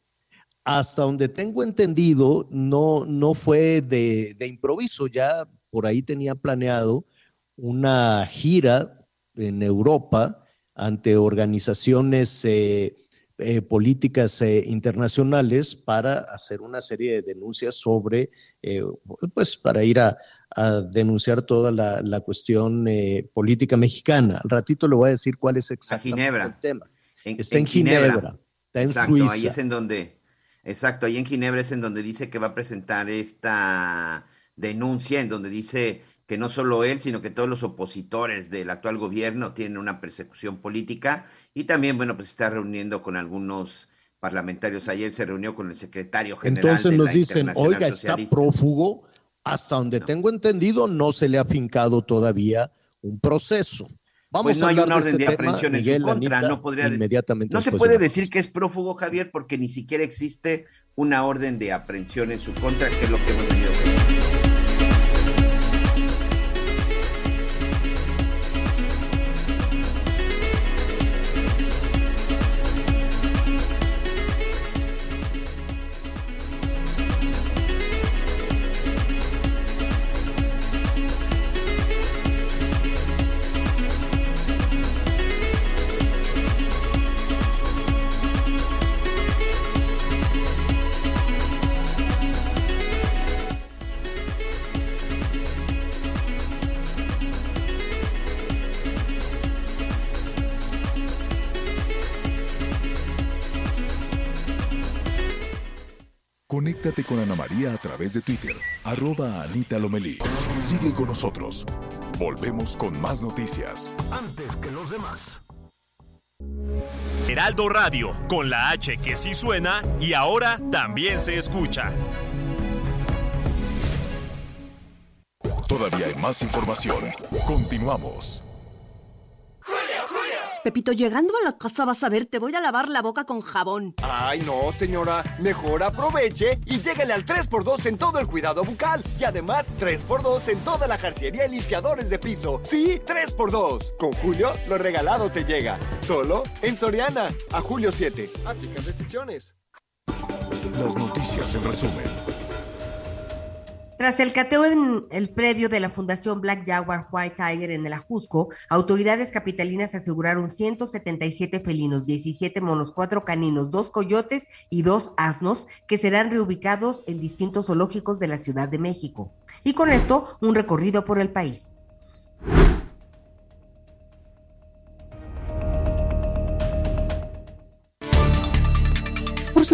Speaker 6: Hasta donde tengo entendido, no, no fue de, de improviso, ya por ahí tenía planeado una gira en Europa ante organizaciones eh, eh, políticas eh, internacionales para hacer una serie de denuncias sobre, eh, pues para ir a, a denunciar toda la, la cuestión eh, política mexicana. Al ratito le voy a decir cuál es exactamente el tema.
Speaker 8: En-
Speaker 6: Está en,
Speaker 8: en
Speaker 6: Ginebra,
Speaker 8: Ginebra.
Speaker 6: está en
Speaker 8: Exacto,
Speaker 6: Suiza.
Speaker 8: ahí es en donde, exacto, ahí en Ginebra es en donde dice que va a presentar esta denuncia, en donde dice que no solo él, sino que todos los opositores del actual gobierno tienen una persecución política y también, bueno, pues está reuniendo con algunos parlamentarios. Ayer se reunió con el secretario general
Speaker 6: Entonces
Speaker 8: de
Speaker 6: nos
Speaker 8: la
Speaker 6: dicen, oiga, está
Speaker 8: Socialista".
Speaker 6: prófugo, hasta donde tengo entendido, no se le ha fincado todavía un proceso. Vamos
Speaker 8: Pues no
Speaker 6: a
Speaker 8: hay una
Speaker 6: de
Speaker 8: orden
Speaker 6: este
Speaker 8: de aprehensión en su contra,
Speaker 6: Anita,
Speaker 8: no podría
Speaker 6: inmediatamente
Speaker 8: No se puede
Speaker 6: de
Speaker 8: decir que es prófugo, Javier, porque ni siquiera existe una orden de aprehensión en su contra, que es lo que hemos venido
Speaker 3: través de Twitter, arroba Anita Lomelí. Sigue con nosotros. Volvemos con más noticias.
Speaker 2: Antes que los demás.
Speaker 1: Heraldo Radio, con la H que sí suena y ahora también se escucha.
Speaker 3: Todavía hay más información. Continuamos.
Speaker 15: Pepito, llegando a la casa vas a ver, te voy a lavar la boca con jabón.
Speaker 10: Ay, no, señora. Mejor aproveche y lléguele al 3x2 en todo el cuidado bucal. Y además, 3x2 en toda la jarciería y limpiadores de piso. Sí, 3x2. Con Julio, lo regalado te llega. Solo en Soriana. A julio 7. Aplican restricciones.
Speaker 3: Las noticias en resumen.
Speaker 7: Tras el cateo en el predio de la Fundación Black Jaguar White Tiger en el Ajusco, autoridades capitalinas aseguraron 177 felinos, 17 monos, 4 caninos, 2 coyotes y 2 asnos que serán reubicados en distintos zoológicos de la Ciudad de México. Y con esto, un recorrido por el país.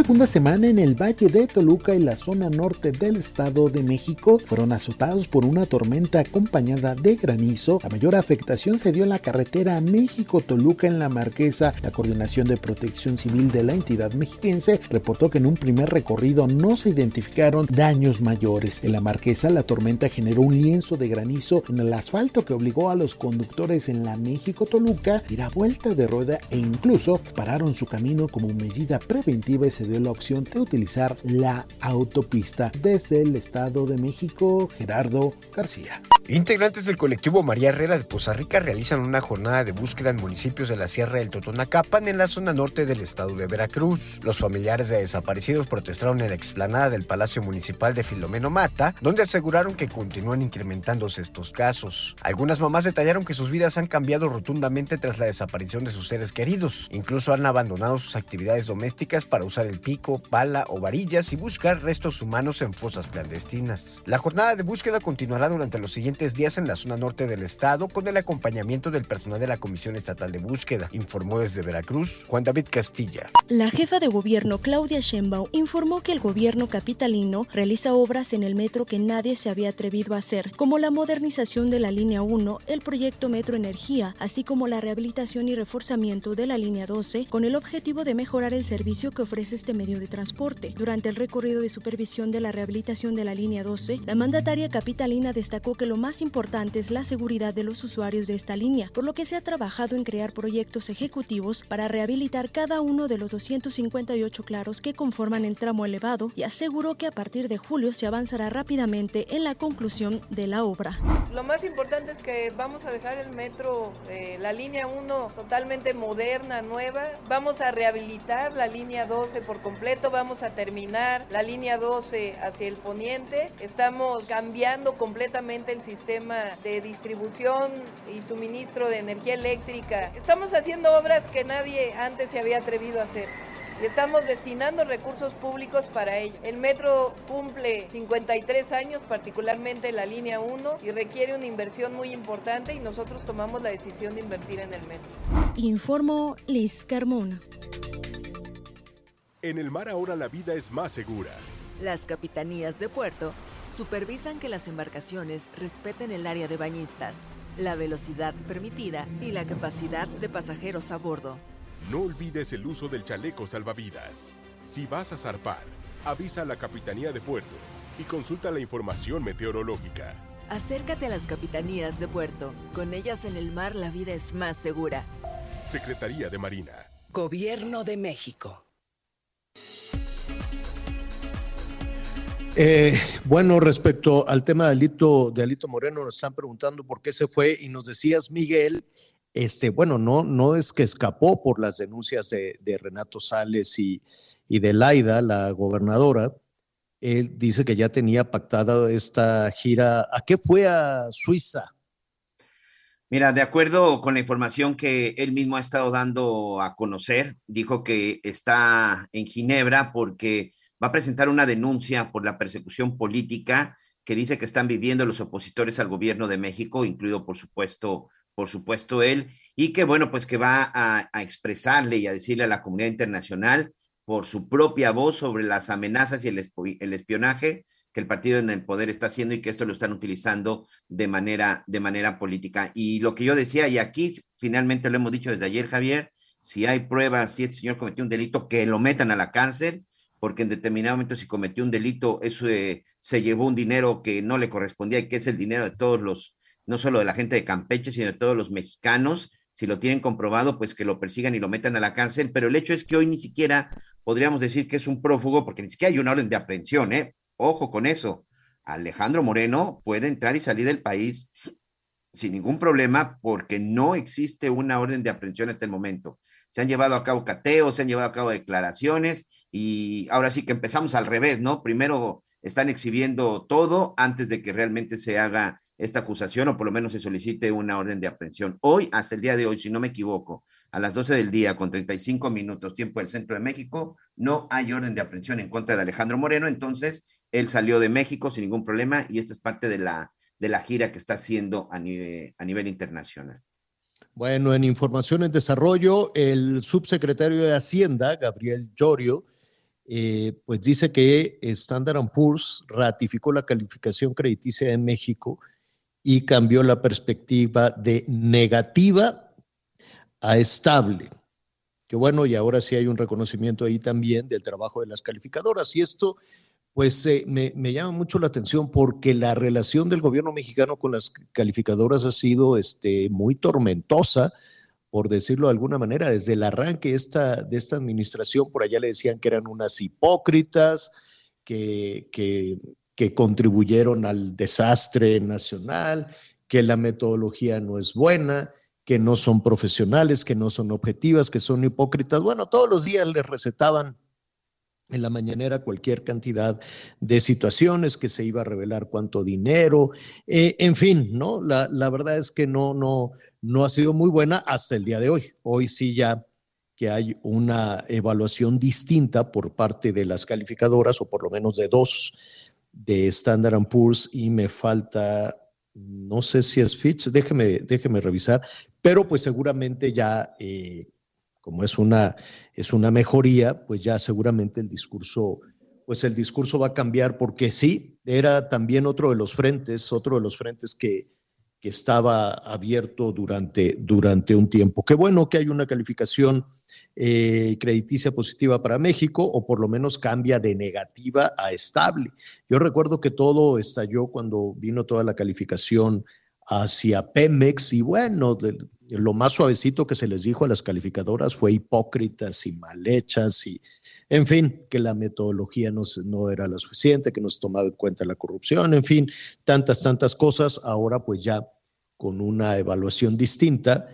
Speaker 16: Segunda semana en el Valle de Toluca y la zona norte del Estado de México fueron azotados por una tormenta acompañada de granizo. La mayor afectación se dio en la carretera México-Toluca en la Marquesa. La Coordinación de Protección Civil de la entidad mexiquense reportó que en un primer recorrido no se identificaron daños mayores. En la Marquesa la tormenta generó un lienzo de granizo en el asfalto que obligó a los conductores en la México-Toluca a ir a vuelta de rueda e incluso pararon su camino como medida preventiva y se dio la opción de utilizar la autopista. Desde el Estado de México, Gerardo García.
Speaker 17: Integrantes del colectivo María Herrera de Poza Rica realizan una jornada de búsqueda en municipios de la Sierra del Totonacapan en la zona norte del estado de Veracruz. Los familiares de desaparecidos protestaron en la explanada del Palacio Municipal de Filomeno Mata, donde aseguraron que continúan incrementándose estos casos. Algunas mamás detallaron que sus vidas han cambiado rotundamente tras la desaparición de sus seres queridos. Incluso han abandonado sus actividades domésticas para usar del pico, pala o varillas y buscar restos humanos en fosas clandestinas. La jornada de búsqueda continuará durante los siguientes días en la zona norte del estado con el acompañamiento del personal de la Comisión Estatal de Búsqueda, informó desde Veracruz Juan David Castilla.
Speaker 18: La jefa de gobierno Claudia Sheinbaum informó que el gobierno capitalino realiza obras en el metro que nadie se había atrevido a hacer, como la modernización de la línea 1, el proyecto Metro Energía, así como la rehabilitación y reforzamiento de la línea 12, con el objetivo de mejorar el servicio que ofrece este medio de transporte. Durante el recorrido de supervisión de la rehabilitación de la línea 12, la mandataria capitalina destacó que lo más importante es la seguridad de los usuarios de esta línea, por lo que se ha trabajado en crear proyectos ejecutivos para rehabilitar cada uno de los 258 claros que conforman el tramo elevado y aseguró que a partir de julio se avanzará rápidamente en la conclusión de la obra.
Speaker 19: Lo más importante es que vamos a dejar el metro, eh, la línea 1 totalmente moderna, nueva. Vamos a rehabilitar la línea 12 por completo, vamos a terminar la línea 12 hacia el poniente. Estamos cambiando completamente el sistema de distribución y suministro de energía eléctrica. Estamos haciendo obras que nadie antes se había atrevido a hacer. Estamos destinando recursos públicos para ello. El metro cumple 53 años, particularmente la línea 1, y requiere una inversión muy importante y nosotros tomamos la decisión de invertir en el metro.
Speaker 18: Informó Liz Carmona.
Speaker 3: En el mar ahora la vida es más segura.
Speaker 20: Las capitanías de puerto supervisan que las embarcaciones respeten el área de bañistas, la velocidad permitida y la capacidad de pasajeros a bordo.
Speaker 3: No olvides el uso del chaleco salvavidas. Si vas a zarpar, avisa a la Capitanía de Puerto y consulta la información meteorológica.
Speaker 20: Acércate a las capitanías de puerto. Con ellas en el mar la vida es más segura.
Speaker 3: Secretaría de Marina.
Speaker 21: Gobierno de México.
Speaker 6: Eh, bueno, respecto al tema de Alito, de Alito Moreno, nos están preguntando por qué se fue y nos decías, Miguel, este, bueno, no, no es que escapó por las denuncias de, Renato Sales y, y, de Laida, la gobernadora. Él dice que ya tenía pactada esta gira. ¿A qué fue a Suiza?
Speaker 8: Mira, de acuerdo con la información que él mismo ha estado dando a conocer, dijo que está en Ginebra porque va a presentar una denuncia por la persecución política que dice que están viviendo los opositores al gobierno de México, incluido por supuesto por supuesto él, y que bueno, pues que va a, expresarle y a decirle a la comunidad internacional por su propia voz sobre las amenazas y el, el espionaje el partido en el poder está haciendo y que esto lo están utilizando de manera, de manera política. Y lo que yo decía, y aquí finalmente lo hemos dicho desde ayer, Javier, si hay pruebas, si este señor cometió un delito, que lo metan a la cárcel, porque en determinado momento si cometió un delito, eso eh, se llevó un dinero que no le correspondía y que es el dinero de todos los no solo de la gente de Campeche, sino de todos los mexicanos. Si lo tienen comprobado, pues que lo persigan y lo metan a la cárcel. Pero el hecho es que hoy ni siquiera podríamos decir que es un prófugo, porque ni siquiera hay una orden de aprehensión, ¿eh? Ojo con eso. Alejandro Moreno puede entrar y salir del país sin ningún problema porque no existe una orden de aprehensión hasta el momento. Se han llevado a cabo cateos, se han llevado a cabo declaraciones y ahora sí que empezamos al revés, ¿no? Primero están exhibiendo todo antes de que realmente se haga esta acusación o por lo menos se solicite una orden de aprehensión. Hoy, hasta el día de hoy, si no me equivoco, a las 12 del día con 35 minutos tiempo del centro de México, no hay orden de aprehensión en contra de Alejandro Moreno, entonces él salió de México sin ningún problema y esto es parte de la, de la gira que está haciendo a nivel, a nivel internacional.
Speaker 6: Bueno, en información en desarrollo, el subsecretario de Hacienda, Gabriel Llorio, eh, pues dice que Standard Poor's ratificó la calificación crediticia en México y cambió la perspectiva de negativa a estable. Que bueno, y ahora sí hay un reconocimiento ahí también del trabajo de las calificadoras. Y esto, pues eh, me, llama mucho la atención porque la relación del gobierno mexicano con las calificadoras ha sido este, muy tormentosa, por decirlo de alguna manera. Desde el arranque de esta administración, por allá le decían que eran unas hipócritas, que contribuyeron al desastre nacional, que la metodología no es buena, que no son profesionales, que no son objetivas, que son hipócritas. Bueno, todos los días les recetaban en la mañanera cualquier cantidad de situaciones, que se iba a revelar cuánto dinero, eh, en fin, ¿no? La, la, verdad es que no, no, no ha sido muy buena hasta el día de hoy. Hoy sí ya que hay una evaluación distinta por parte de las calificadoras, o por lo menos de dos, de Standard Poor's, y me falta, no sé si es Fitch, déjeme, déjeme revisar, pero pues seguramente ya, eh, como es una, es una mejoría, pues ya seguramente el discurso pues el discurso va a cambiar porque sí, era también otro de los frentes, otro de los frentes que, que estaba abierto durante, durante un tiempo. Qué bueno que hay una calificación eh, crediticia positiva para México, o por lo menos cambia de negativa a estable. Yo recuerdo que todo estalló cuando vino toda la calificación hacia Pemex y bueno, lo más suavecito que se les dijo a las calificadoras fue hipócritas y mal hechas y, en fin, que la metodología no, no era la suficiente, que no se tomaba en cuenta la corrupción, en fin, tantas, tantas cosas. Ahora pues ya con una evaluación distinta,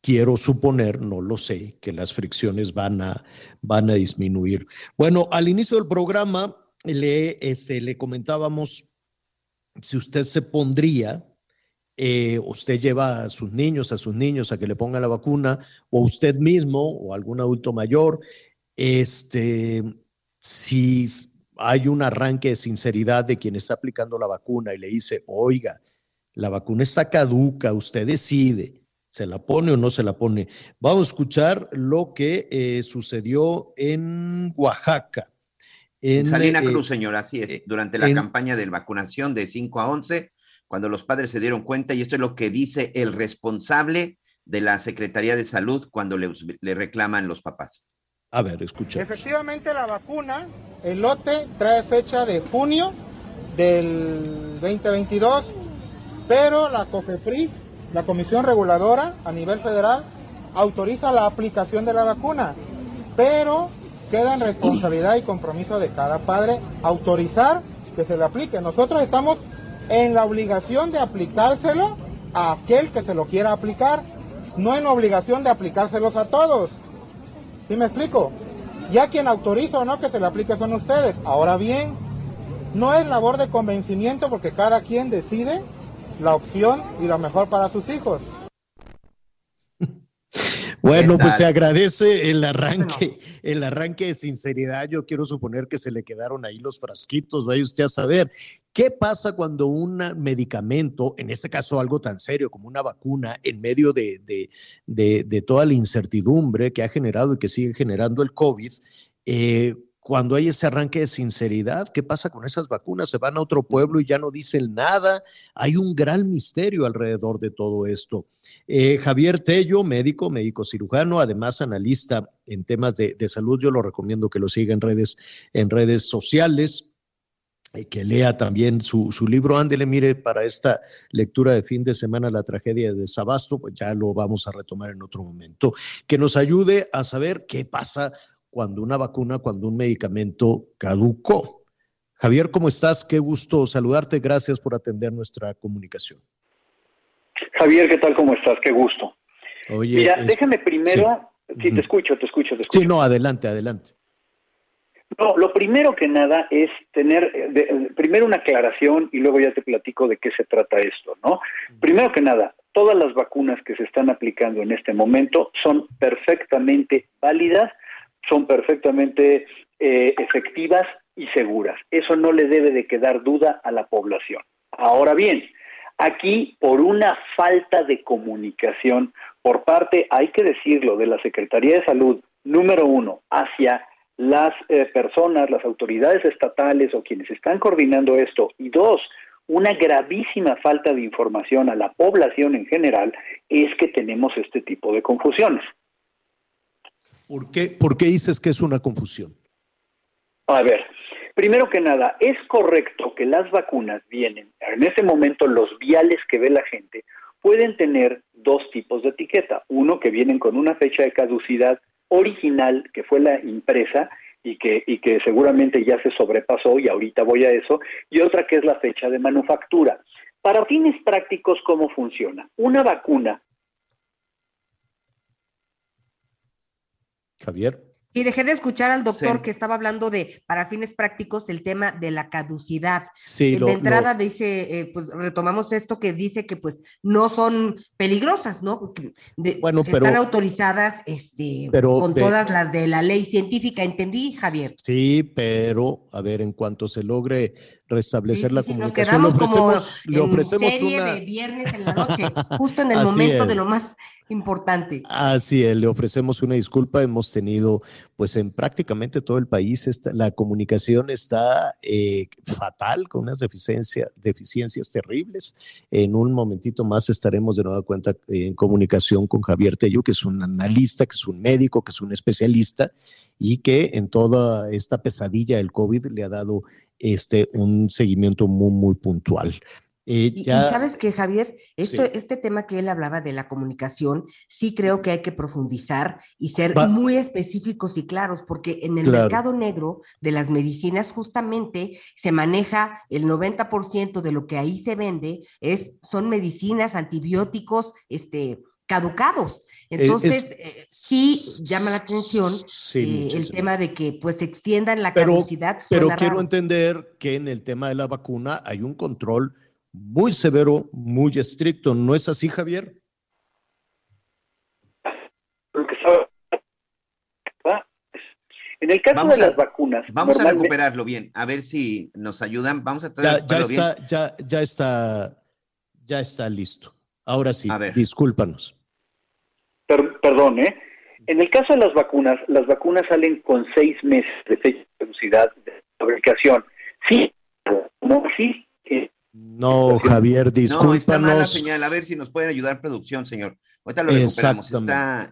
Speaker 6: quiero suponer, no lo sé, que las fricciones van a, van a disminuir. Bueno, al inicio del programa le, este, le comentábamos si usted se pondría eh, usted lleva a sus niños, a sus niños a que le pongan la vacuna, o usted mismo, o algún adulto mayor, este, si hay un arranque de sinceridad de quien está aplicando la vacuna y le dice, oiga, la vacuna está caduca, usted decide, se la pone o no se la pone. Vamos a escuchar lo que eh, sucedió en Oaxaca.
Speaker 8: En, Salina eh, Cruz, señora, así es, durante la campaña de vacunación de 5 a 11 cuando los padres se dieron cuenta, y esto es lo que dice el responsable de la Secretaría de Salud cuando le, reclaman los papás.
Speaker 6: A ver, escucha.
Speaker 22: Efectivamente, la vacuna, el lote, trae fecha de junio del 2022, pero la COFEPRIS, la Comisión Reguladora a nivel federal, autoriza la aplicación de la vacuna, pero queda en responsabilidad y compromiso de cada padre autorizar que se le aplique. Nosotros estamos en la obligación de aplicárselo a aquel que se lo quiera aplicar, no en obligación de aplicárselos a todos. ¿Sí me explico? Ya quien autoriza o no que se le aplique son ustedes. Ahora bien, no es labor de convencimiento porque cada quien decide la opción y lo mejor para sus hijos.
Speaker 6: Bueno, pues se agradece el arranque, el arranque de sinceridad. Yo quiero suponer que se le quedaron ahí los frasquitos, vaya usted a saber. ¿Qué pasa cuando un medicamento, en este caso algo tan serio como una vacuna, en medio de, de, toda la incertidumbre que ha generado y que sigue generando el COVID, eh, cuando hay ese arranque de sinceridad, ¿qué pasa con esas vacunas? Se van a otro pueblo y ya no dicen nada. Hay un gran misterio alrededor de todo esto. Eh, Javier Tello, médico, médico cirujano, además analista en temas de, salud, yo lo recomiendo que lo siga en redes, en redes sociales eh, que lea también su, libro. Ándele, mire, para esta lectura de fin de semana, la tragedia de Sabasto, pues ya lo vamos a retomar en otro momento. Que nos ayude a saber qué pasa cuando una vacuna, cuando un medicamento caducó. Javier, ¿cómo estás? Qué gusto saludarte. Gracias por atender nuestra comunicación.
Speaker 23: Javier, ¿qué tal? ¿Cómo estás? Qué gusto.
Speaker 6: Oye,
Speaker 23: Mira, déjame primero, sí. te escucho, te escucho, te escucho.
Speaker 6: Sí, no, adelante, adelante.
Speaker 23: No, lo primero que nada es tener, primero una aclaración y luego ya te platico de qué se trata esto, ¿no? Primero que nada, todas las vacunas que se están aplicando en este momento son perfectamente válidas son perfectamente eh, efectivas y seguras. Eso no le debe de quedar duda a la población. Ahora bien, aquí por una falta de comunicación por parte, hay que decirlo, de la Secretaría de Salud, número uno, hacia las eh, personas, las autoridades estatales o quienes están coordinando esto, y dos, una gravísima falta de información a la población en general, es que tenemos este tipo de confusiones.
Speaker 6: ¿Por qué, ¿Por qué dices que es una confusión?
Speaker 23: A ver, primero que nada, es correcto que las vacunas vienen, en ese momento los viales que ve la gente pueden tener dos tipos de etiqueta. Uno que vienen con una fecha de caducidad original, que fue la impresa, y que, y que seguramente ya se sobrepasó, y ahorita voy a eso, y otra que es la fecha de manufactura. Para fines prácticos, ¿cómo funciona? Una vacuna
Speaker 6: Javier.
Speaker 7: Sí, dejé de escuchar al doctor
Speaker 6: Sí.
Speaker 7: que estaba hablando de, para fines prácticos, el tema de la caducidad.
Speaker 6: Sí,
Speaker 7: Eh,
Speaker 6: lo-
Speaker 7: de entrada
Speaker 6: lo-
Speaker 7: dice, eh, pues retomamos esto que dice que pues no son peligrosas, ¿no? Porque de-
Speaker 6: Bueno,
Speaker 7: están
Speaker 6: pero-
Speaker 7: autorizadas este,
Speaker 6: pero
Speaker 7: con todas las de la ley científica, ¿entendí, Javier?
Speaker 6: Sí, pero a ver, en cuanto se logre restablecer
Speaker 7: Sí,
Speaker 6: la
Speaker 7: sí, sí, nos
Speaker 6: comunicación, le
Speaker 7: quedamos como
Speaker 6: ofrecemos, le
Speaker 7: en
Speaker 6: ofrecemos
Speaker 7: serie
Speaker 6: una.
Speaker 7: de viernes en la noche, justo en el
Speaker 6: Así
Speaker 7: momento
Speaker 6: es.
Speaker 7: de lo más importante.
Speaker 6: Así es, le ofrecemos una disculpa. Hemos tenido, pues en prácticamente todo el país, esta- la comunicación está eh, fatal, con unas deficiencia- deficiencias terribles. En un momentito más estaremos de nueva cuenta eh, en comunicación con Javier Tello, que es un analista, que es un médico, que es un especialista y que en toda esta pesadilla del COVID le ha dado este, un seguimiento muy, muy puntual. Eh,
Speaker 7: Y, y
Speaker 6: ya-
Speaker 7: sabes que, Javier, esto,
Speaker 6: Sí.
Speaker 7: este tema que él hablaba de la comunicación, sí creo que hay que profundizar y ser
Speaker 6: Va-
Speaker 7: muy específicos y claros, porque en el
Speaker 6: Claro.
Speaker 7: mercado negro de las medicinas justamente se maneja el 90% de lo que ahí se vende, es, son medicinas, antibióticos, este caducados. Entonces, eh, sí llama la atención
Speaker 6: Sí,
Speaker 7: eh, el tema de que pues extiendan la
Speaker 6: pero,
Speaker 7: caducidad.
Speaker 6: pero quiero
Speaker 7: raro.
Speaker 6: entender que en el tema de la vacuna hay un control muy severo, muy estricto. ¿No es así, Javier?
Speaker 24: En el caso
Speaker 8: Vamos
Speaker 24: de
Speaker 8: a-
Speaker 24: las vacunas,
Speaker 8: Vamos a recuperarlo bien, a ver si nos ayudan. Vamos a
Speaker 6: Ya,
Speaker 8: tratar
Speaker 6: ya
Speaker 8: de recuperarlo bien.
Speaker 6: está, ya, ya está, ya está listo. Ahora sí, discúlpanos.
Speaker 24: Per- perdón, ¿eh? En el caso de las vacunas, las vacunas salen con seis meses de fecha de caducidad de fabricación. Sí, no, sí. eh,
Speaker 6: No, Javier,
Speaker 8: No, está mala
Speaker 6: discúlpanos.
Speaker 8: señal. A ver si nos pueden ayudar producción, señor. Ahorita lo recuperamos. Está,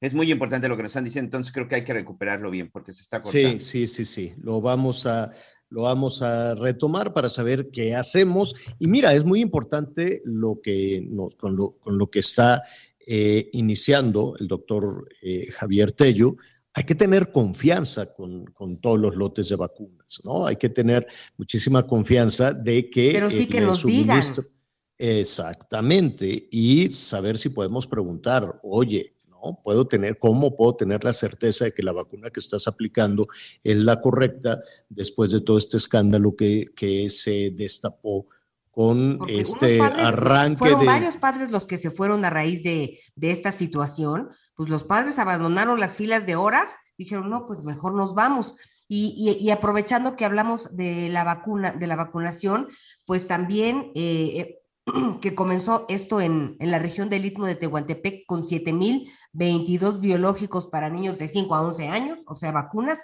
Speaker 8: es muy importante lo que nos están diciendo, entonces creo que hay que recuperarlo bien porque se está cortando.
Speaker 6: Sí, sí, sí, sí. Lo vamos a, lo vamos a retomar para saber qué hacemos. Y mira, es muy importante lo que nos, con, lo, con lo que está eh, iniciando el doctor eh, Javier Tello. Hay que tener confianza con, con todos los lotes de vacunas, ¿no? Hay que tener muchísima confianza de que
Speaker 7: Pero sí que
Speaker 6: el
Speaker 7: nos digan.
Speaker 6: suministro- Exactamente. Y saber si podemos preguntar, oye, ¿no? Puedo tener, ¿cómo puedo tener la certeza de que la vacuna que estás aplicando es la correcta después de todo este escándalo que, que se destapó con
Speaker 7: Porque
Speaker 6: este
Speaker 7: padres,
Speaker 6: arranque
Speaker 7: fueron
Speaker 6: de...
Speaker 7: varios padres los que se fueron a raíz de, de esta situación, pues los padres abandonaron las filas de horas, dijeron, no, pues mejor nos vamos. Y, y- y aprovechando que hablamos de la vacuna, de la vacunación, pues también eh, eh, que comenzó esto en, en la región del Istmo de Tehuantepec con 7.022 biológicos para niños de 5 a 11 años, o sea, vacunas,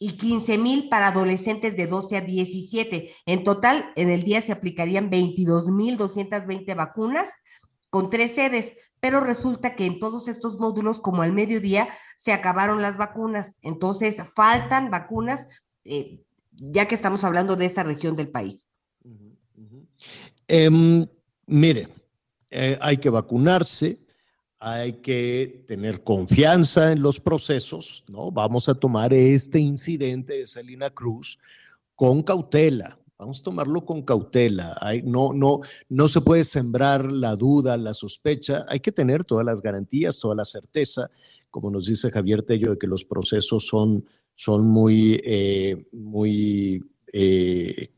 Speaker 7: y 15 mil para adolescentes de 12 a 17. En total, en el día se aplicarían 22 mil 220 vacunas con tres sedes, pero resulta que en todos estos módulos, como al mediodía, se acabaron las vacunas. Entonces, faltan vacunas, eh, ya que estamos hablando de esta región del país.
Speaker 6: Em, mire, eh, hay que vacunarse, hay que tener confianza en los procesos, ¿no? Vamos a tomar este incidente de Salina Cruz con cautela. Vamos a tomarlo con cautela. Hay, no, no, no se puede sembrar la duda, la sospecha. Hay que tener todas las garantías, toda la certeza, como nos dice Javier Tello, de que los procesos son, son muy, eh, muy eh,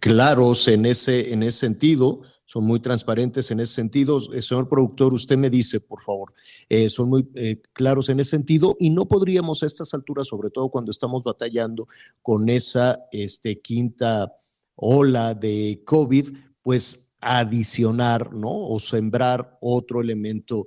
Speaker 6: claros en ese, en ese sentido, son muy transparentes en ese sentido. Eh, señor productor, usted me dice, por favor, eh, son muy eh, claros en ese sentido y no podríamos a estas alturas, sobre todo cuando estamos batallando con esa este, quinta ola de COVID, pues adicionar. O sembrar otro elemento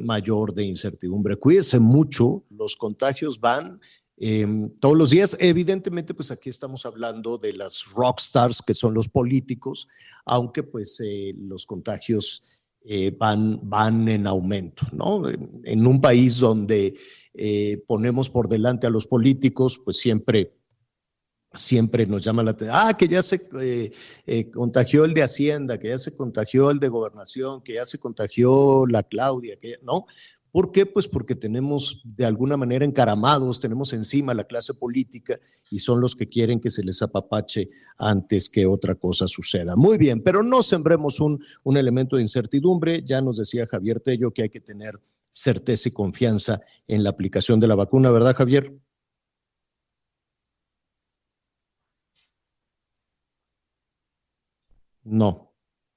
Speaker 6: mayor de incertidumbre. Cuídese mucho, los contagios van eh, todos los días. Evidentemente, pues aquí estamos hablando de las rockstars, que son los políticos, aunque pues eh, los contagios eh, van, van en aumento, ¿no? En, un país donde eh, ponemos por delante a los políticos, pues siempre siempre nos llama la atención, ah, que ya se contagió el de Hacienda, que ya se contagió el de Gobernación, que ya se contagió la Claudia, que ya- ¿no? ¿Por qué? Pues porque tenemos de alguna manera encaramados, tenemos encima la clase política y son los que quieren que se les apapache antes que otra cosa suceda. Muy bien, pero no sembremos un, un elemento de incertidumbre. Ya nos decía Javier Tello que hay que tener certeza y confianza en la aplicación de la vacuna, ¿verdad, Javier? No.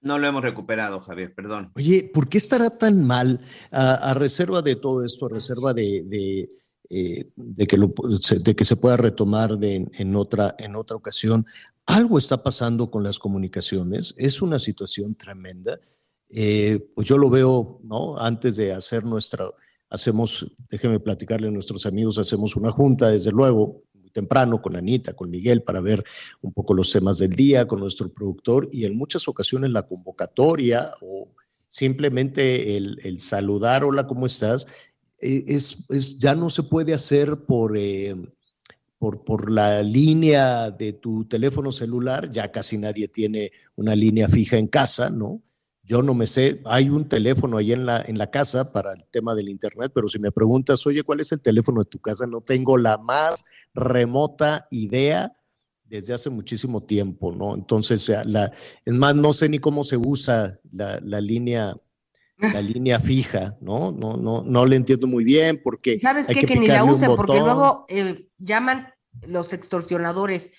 Speaker 8: No lo hemos recuperado, Javier, perdón.
Speaker 6: Oye, ¿por qué estará tan mal a, reserva de todo esto, a reserva de, eh, de que se pueda retomar de, en, otra, en otra ocasión? Algo está pasando con las comunicaciones, es una situación tremenda. Eh, pues yo lo veo, ¿no? Antes de hacer nuestra, hacemos, déjeme platicarle a nuestros amigos, hacemos una junta, desde luego, temprano con Anita, con Miguel, para ver un poco los temas del día, con nuestro productor y en muchas ocasiones la convocatoria o simplemente el, saludar, hola, ¿cómo estás? E, es, es, ya no se puede hacer por, eh, por, por la línea de tu teléfono celular, ya casi nadie tiene una línea fija en casa, ¿no? Yo no me sé, hay un teléfono ahí en la, en la casa para el tema del Internet, pero si me preguntas, oye, ¿cuál es el teléfono de tu casa? No tengo la más remota idea desde hace muchísimo tiempo, ¿no? Entonces, la, es más, no sé ni cómo se usa la, la línea la línea fija, ¿no? No, no, no le entiendo muy bien porque.
Speaker 7: ¿Sabes qué? Que, ni la usen, porque luego eh, llaman los extorsionadores,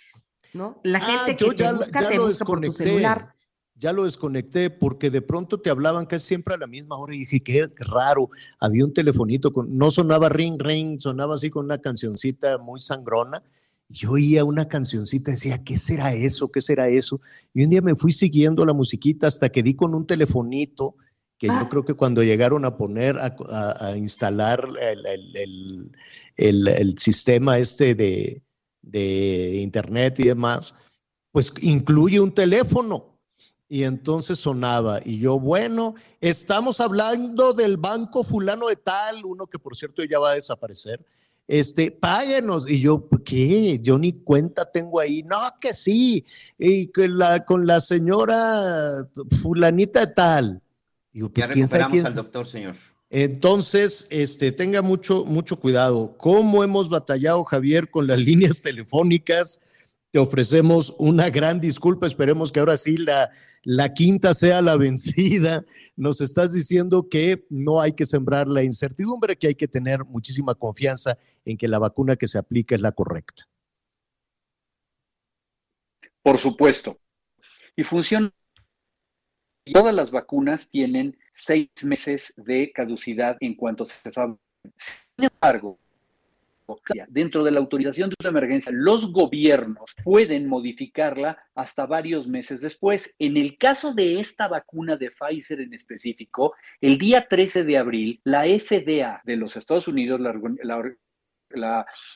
Speaker 7: ¿no? La ah, gente que te busca, te busca por tu celular
Speaker 6: ya lo desconecté porque de pronto te hablaban casi siempre a la misma hora y dije, qué, raro, había un telefonito, con, no sonaba ring, ring, sonaba así con una cancioncita muy sangrona. Yo oía una cancioncita, decía, ¿qué será eso? ¿Qué será eso? Y un día me fui siguiendo la musiquita hasta que di con un telefonito que yo ah. creo que cuando llegaron a poner, a, instalar el, el, sistema este de, de internet y demás, pues incluye un teléfono y entonces sonaba, y yo, bueno, estamos hablando del banco fulano de tal, uno que por cierto ya va a desaparecer. Este, páguenos. Y yo, ¿qué? Yo ni cuenta tengo ahí. No, que sí. Y que la, con la señora fulanita de tal.
Speaker 8: Digo, pues, ya ¿quién sabe quién al doctor, señor.
Speaker 6: Entonces, este, tenga mucho, mucho cuidado. ¿Cómo hemos batallado, Javier, con las líneas telefónicas? Te ofrecemos una gran disculpa. Esperemos que ahora sí la, la quinta sea la vencida. Nos estás diciendo que no hay que sembrar la incertidumbre, que hay que tener muchísima confianza en que la vacuna que se aplica es la correcta.
Speaker 23: Por supuesto. Y funciona. Todas las vacunas tienen seis meses de caducidad en cuanto se sabe. Sin embargo, dentro de la autorización de una emergencia, los gobiernos pueden modificarla hasta varios meses después. En el caso de esta vacuna de Pfizer en específico, el día 13 de abril, la FDA de los Estados Unidos,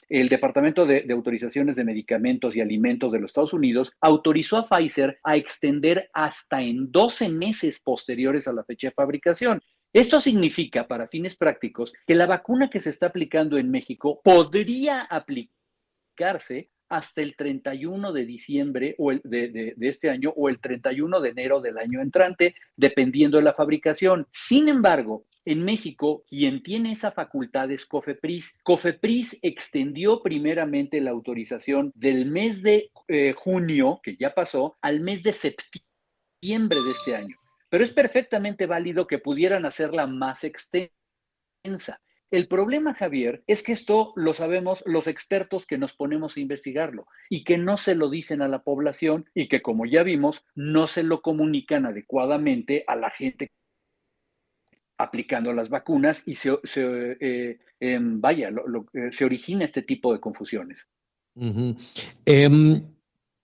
Speaker 23: el Departamento de, de, Autorizaciones de Medicamentos y Alimentos de los Estados Unidos autorizó a Pfizer a extender hasta en 12 meses posteriores a la fecha de fabricación. Esto significa, para fines prácticos, que la vacuna que se está aplicando en México podría aplicarse hasta el 31 de diciembre o el, de, este año o el 31 de enero del año entrante, dependiendo de la fabricación. Sin embargo, en México, quien tiene esa facultad es COFEPRIS. COFEPRIS extendió primeramente la autorización del mes de eh, junio, que ya pasó, al mes de septiembre de este año pero es perfectamente válido que pudieran hacerla más extensa. El problema, Javier, es que esto lo sabemos los expertos que nos ponemos a investigarlo y que no se lo dicen a la población y que, como ya vimos, no se lo comunican adecuadamente a la gente aplicando las vacunas y se, eh, em, vaya, eh, se origina este tipo de confusiones.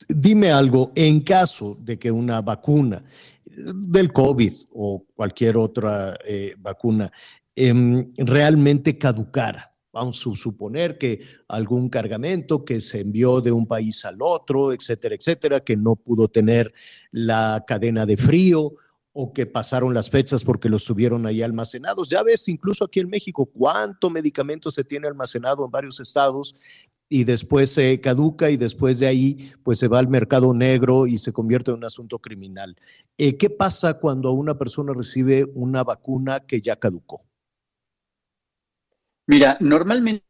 Speaker 6: Dime algo, en caso de que una vacuna del COVID o cualquier otra eh, vacuna em, realmente caducara. Vamos a suponer que algún cargamento que se envió de un país al otro, etcétera, etcétera, que no pudo tener la cadena de frío o que pasaron las fechas porque los tuvieron ahí almacenados. Ya ves, incluso aquí en México, cuánto medicamento se tiene almacenado en varios estados y después se caduca y después de ahí pues se va al mercado negro y se convierte en un asunto criminal. Eh, ¿Qué pasa cuando una persona recibe una vacuna que ya caducó?
Speaker 23: Mira, normalmente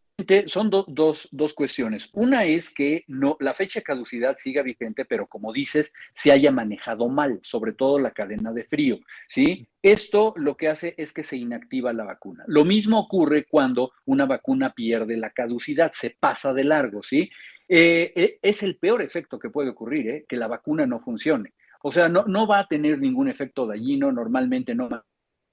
Speaker 23: son dos, dos cuestiones. Una es que no, la fecha de caducidad siga vigente, pero como dices, se haya manejado mal, sobre todo la cadena de frío, ¿sí? Esto lo que hace es que se inactiva la vacuna. Lo mismo ocurre cuando una vacuna pierde la caducidad, se pasa de largo, ¿sí? Eh, eh, es el peor efecto que puede ocurrir, ¿eh? que la vacuna no funcione. O sea, no, no va a tener ningún efecto dañino, normalmente no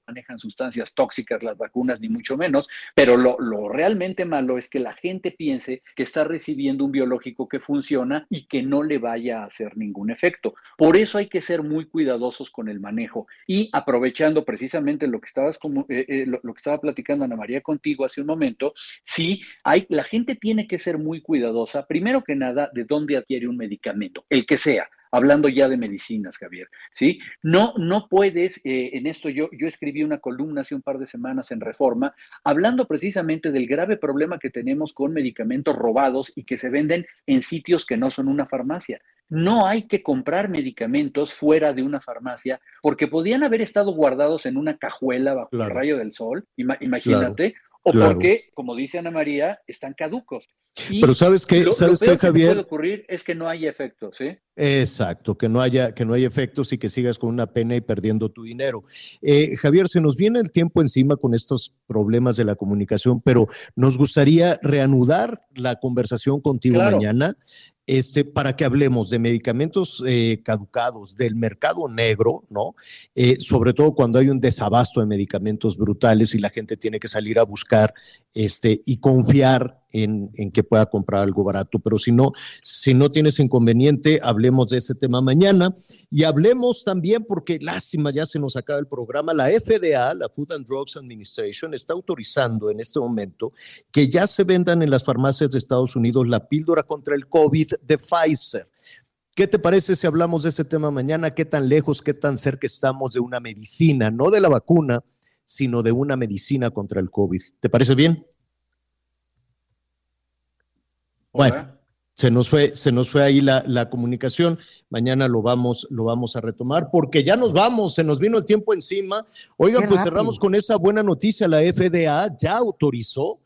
Speaker 23: manejan sustancias tóxicas las vacunas, ni mucho menos, pero lo, realmente malo es que la gente piense que está recibiendo un biológico que funciona y que no le vaya a hacer ningún efecto. Por eso hay que ser muy cuidadosos con el manejo y aprovechando precisamente lo que estabas como, eh, eh, lo, que estaba platicando Ana María contigo hace un momento, sí, hay, la gente tiene que ser muy cuidadosa, primero que nada, de dónde adquiere un medicamento, el que sea hablando ya de medicinas, Javier, ¿sí? No, no puedes, eh, en esto yo, yo escribí una columna hace un par de semanas en Reforma, hablando precisamente del grave problema que tenemos con medicamentos robados y que se venden en sitios que no son una farmacia. No hay que comprar medicamentos fuera de una farmacia porque podían haber estado guardados en una cajuela bajo el rayo del sol, imagínate, o porque, como dice Ana María, están caducos.
Speaker 6: Pero sabes qué, sabes qué, Javier.
Speaker 23: Lo que puede ocurrir es que no haya efectos, ¿sí?
Speaker 6: Exacto, que no haya, que no haya efectos y que sigas con una pena y perdiendo tu dinero. Eh, Javier, se nos viene el tiempo encima con estos problemas de la comunicación, pero nos gustaría reanudar la conversación contigo mañana este, para que hablemos de medicamentos eh, caducados, del mercado negro, ¿no? Eh, sobre todo cuando hay un desabasto de medicamentos brutales y la gente tiene que salir a buscar este, y confiar en, que pueda comprar algo barato. Pero si no, si no tienes inconveniente, hablemos de ese tema mañana y hablemos también, porque lástima, ya se nos acaba el programa, la FDA, la Food and Drugs Administration, está autorizando en este momento que ya se vendan en las farmacias de Estados Unidos la píldora contra el COVID de Pfizer. ¿Qué te parece si hablamos de ese tema mañana? ¿Qué tan lejos, qué tan cerca estamos de una medicina, no de la vacuna, sino de una medicina contra el COVID? ¿Te parece bien? Bueno, se nos fue, se nos fue ahí la, comunicación. Mañana lo vamos, lo vamos a retomar porque ya nos vamos, se nos vino el tiempo encima. Oigan, pues cerramos con esa buena noticia. La FDA ya autorizó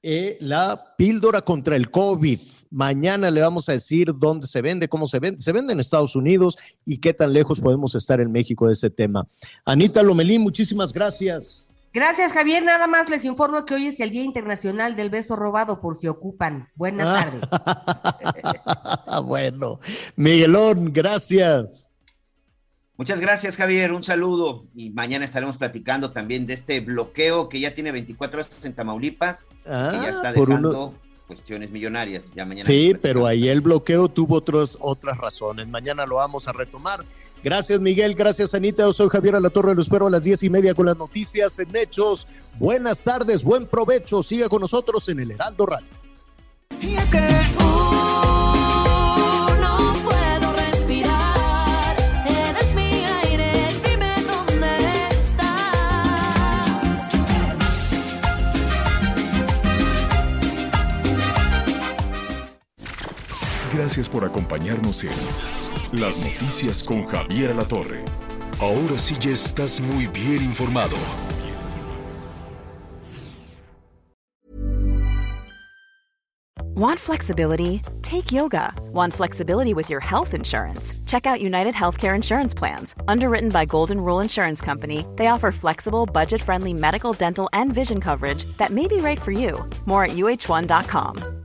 Speaker 6: eh, la píldora contra el COVID. Mañana le vamos a decir dónde se vende, cómo se vende. Se vende en Estados Unidos y qué tan lejos podemos estar en México de ese tema. Anita Lomelín, muchísimas gracias.
Speaker 7: Gracias, Javier. Nada más les informo que hoy es el Día Internacional del Beso Robado, por si ocupan. Buenas ah.
Speaker 6: tardes. bueno, Miguelón, gracias.
Speaker 8: Muchas gracias, Javier. Un saludo. Y mañana estaremos platicando también de este bloqueo que ya tiene 24 horas en Tamaulipas, que ya ah, está dejando cuestiones millonarias. Ya mañana
Speaker 6: sí, pero ahí el bloqueo tuvo otras otras razones. Mañana lo vamos a retomar. Gracias, Miguel. Gracias, Anita. Yo soy Javier Alatorre. Lo espero a las diez y media con las noticias en Hechos. Buenas tardes, buen provecho. Siga con nosotros en el Heraldo Radio. Y es que, no puedo respirar. Eres mi aire. Dime dónde estás.
Speaker 3: Gracias por acompañarnos en las noticias con Javier La Torre. Ahora sí ya estás muy bien informado.
Speaker 25: Want flexibility? Take yoga. Want flexibility with your health insurance? Check out United Healthcare Insurance Plans. Underwritten by Golden Rule Insurance Company, they offer flexible, budget friendly medical, dental, and vision coverage that may be right for you. More at uh1.com.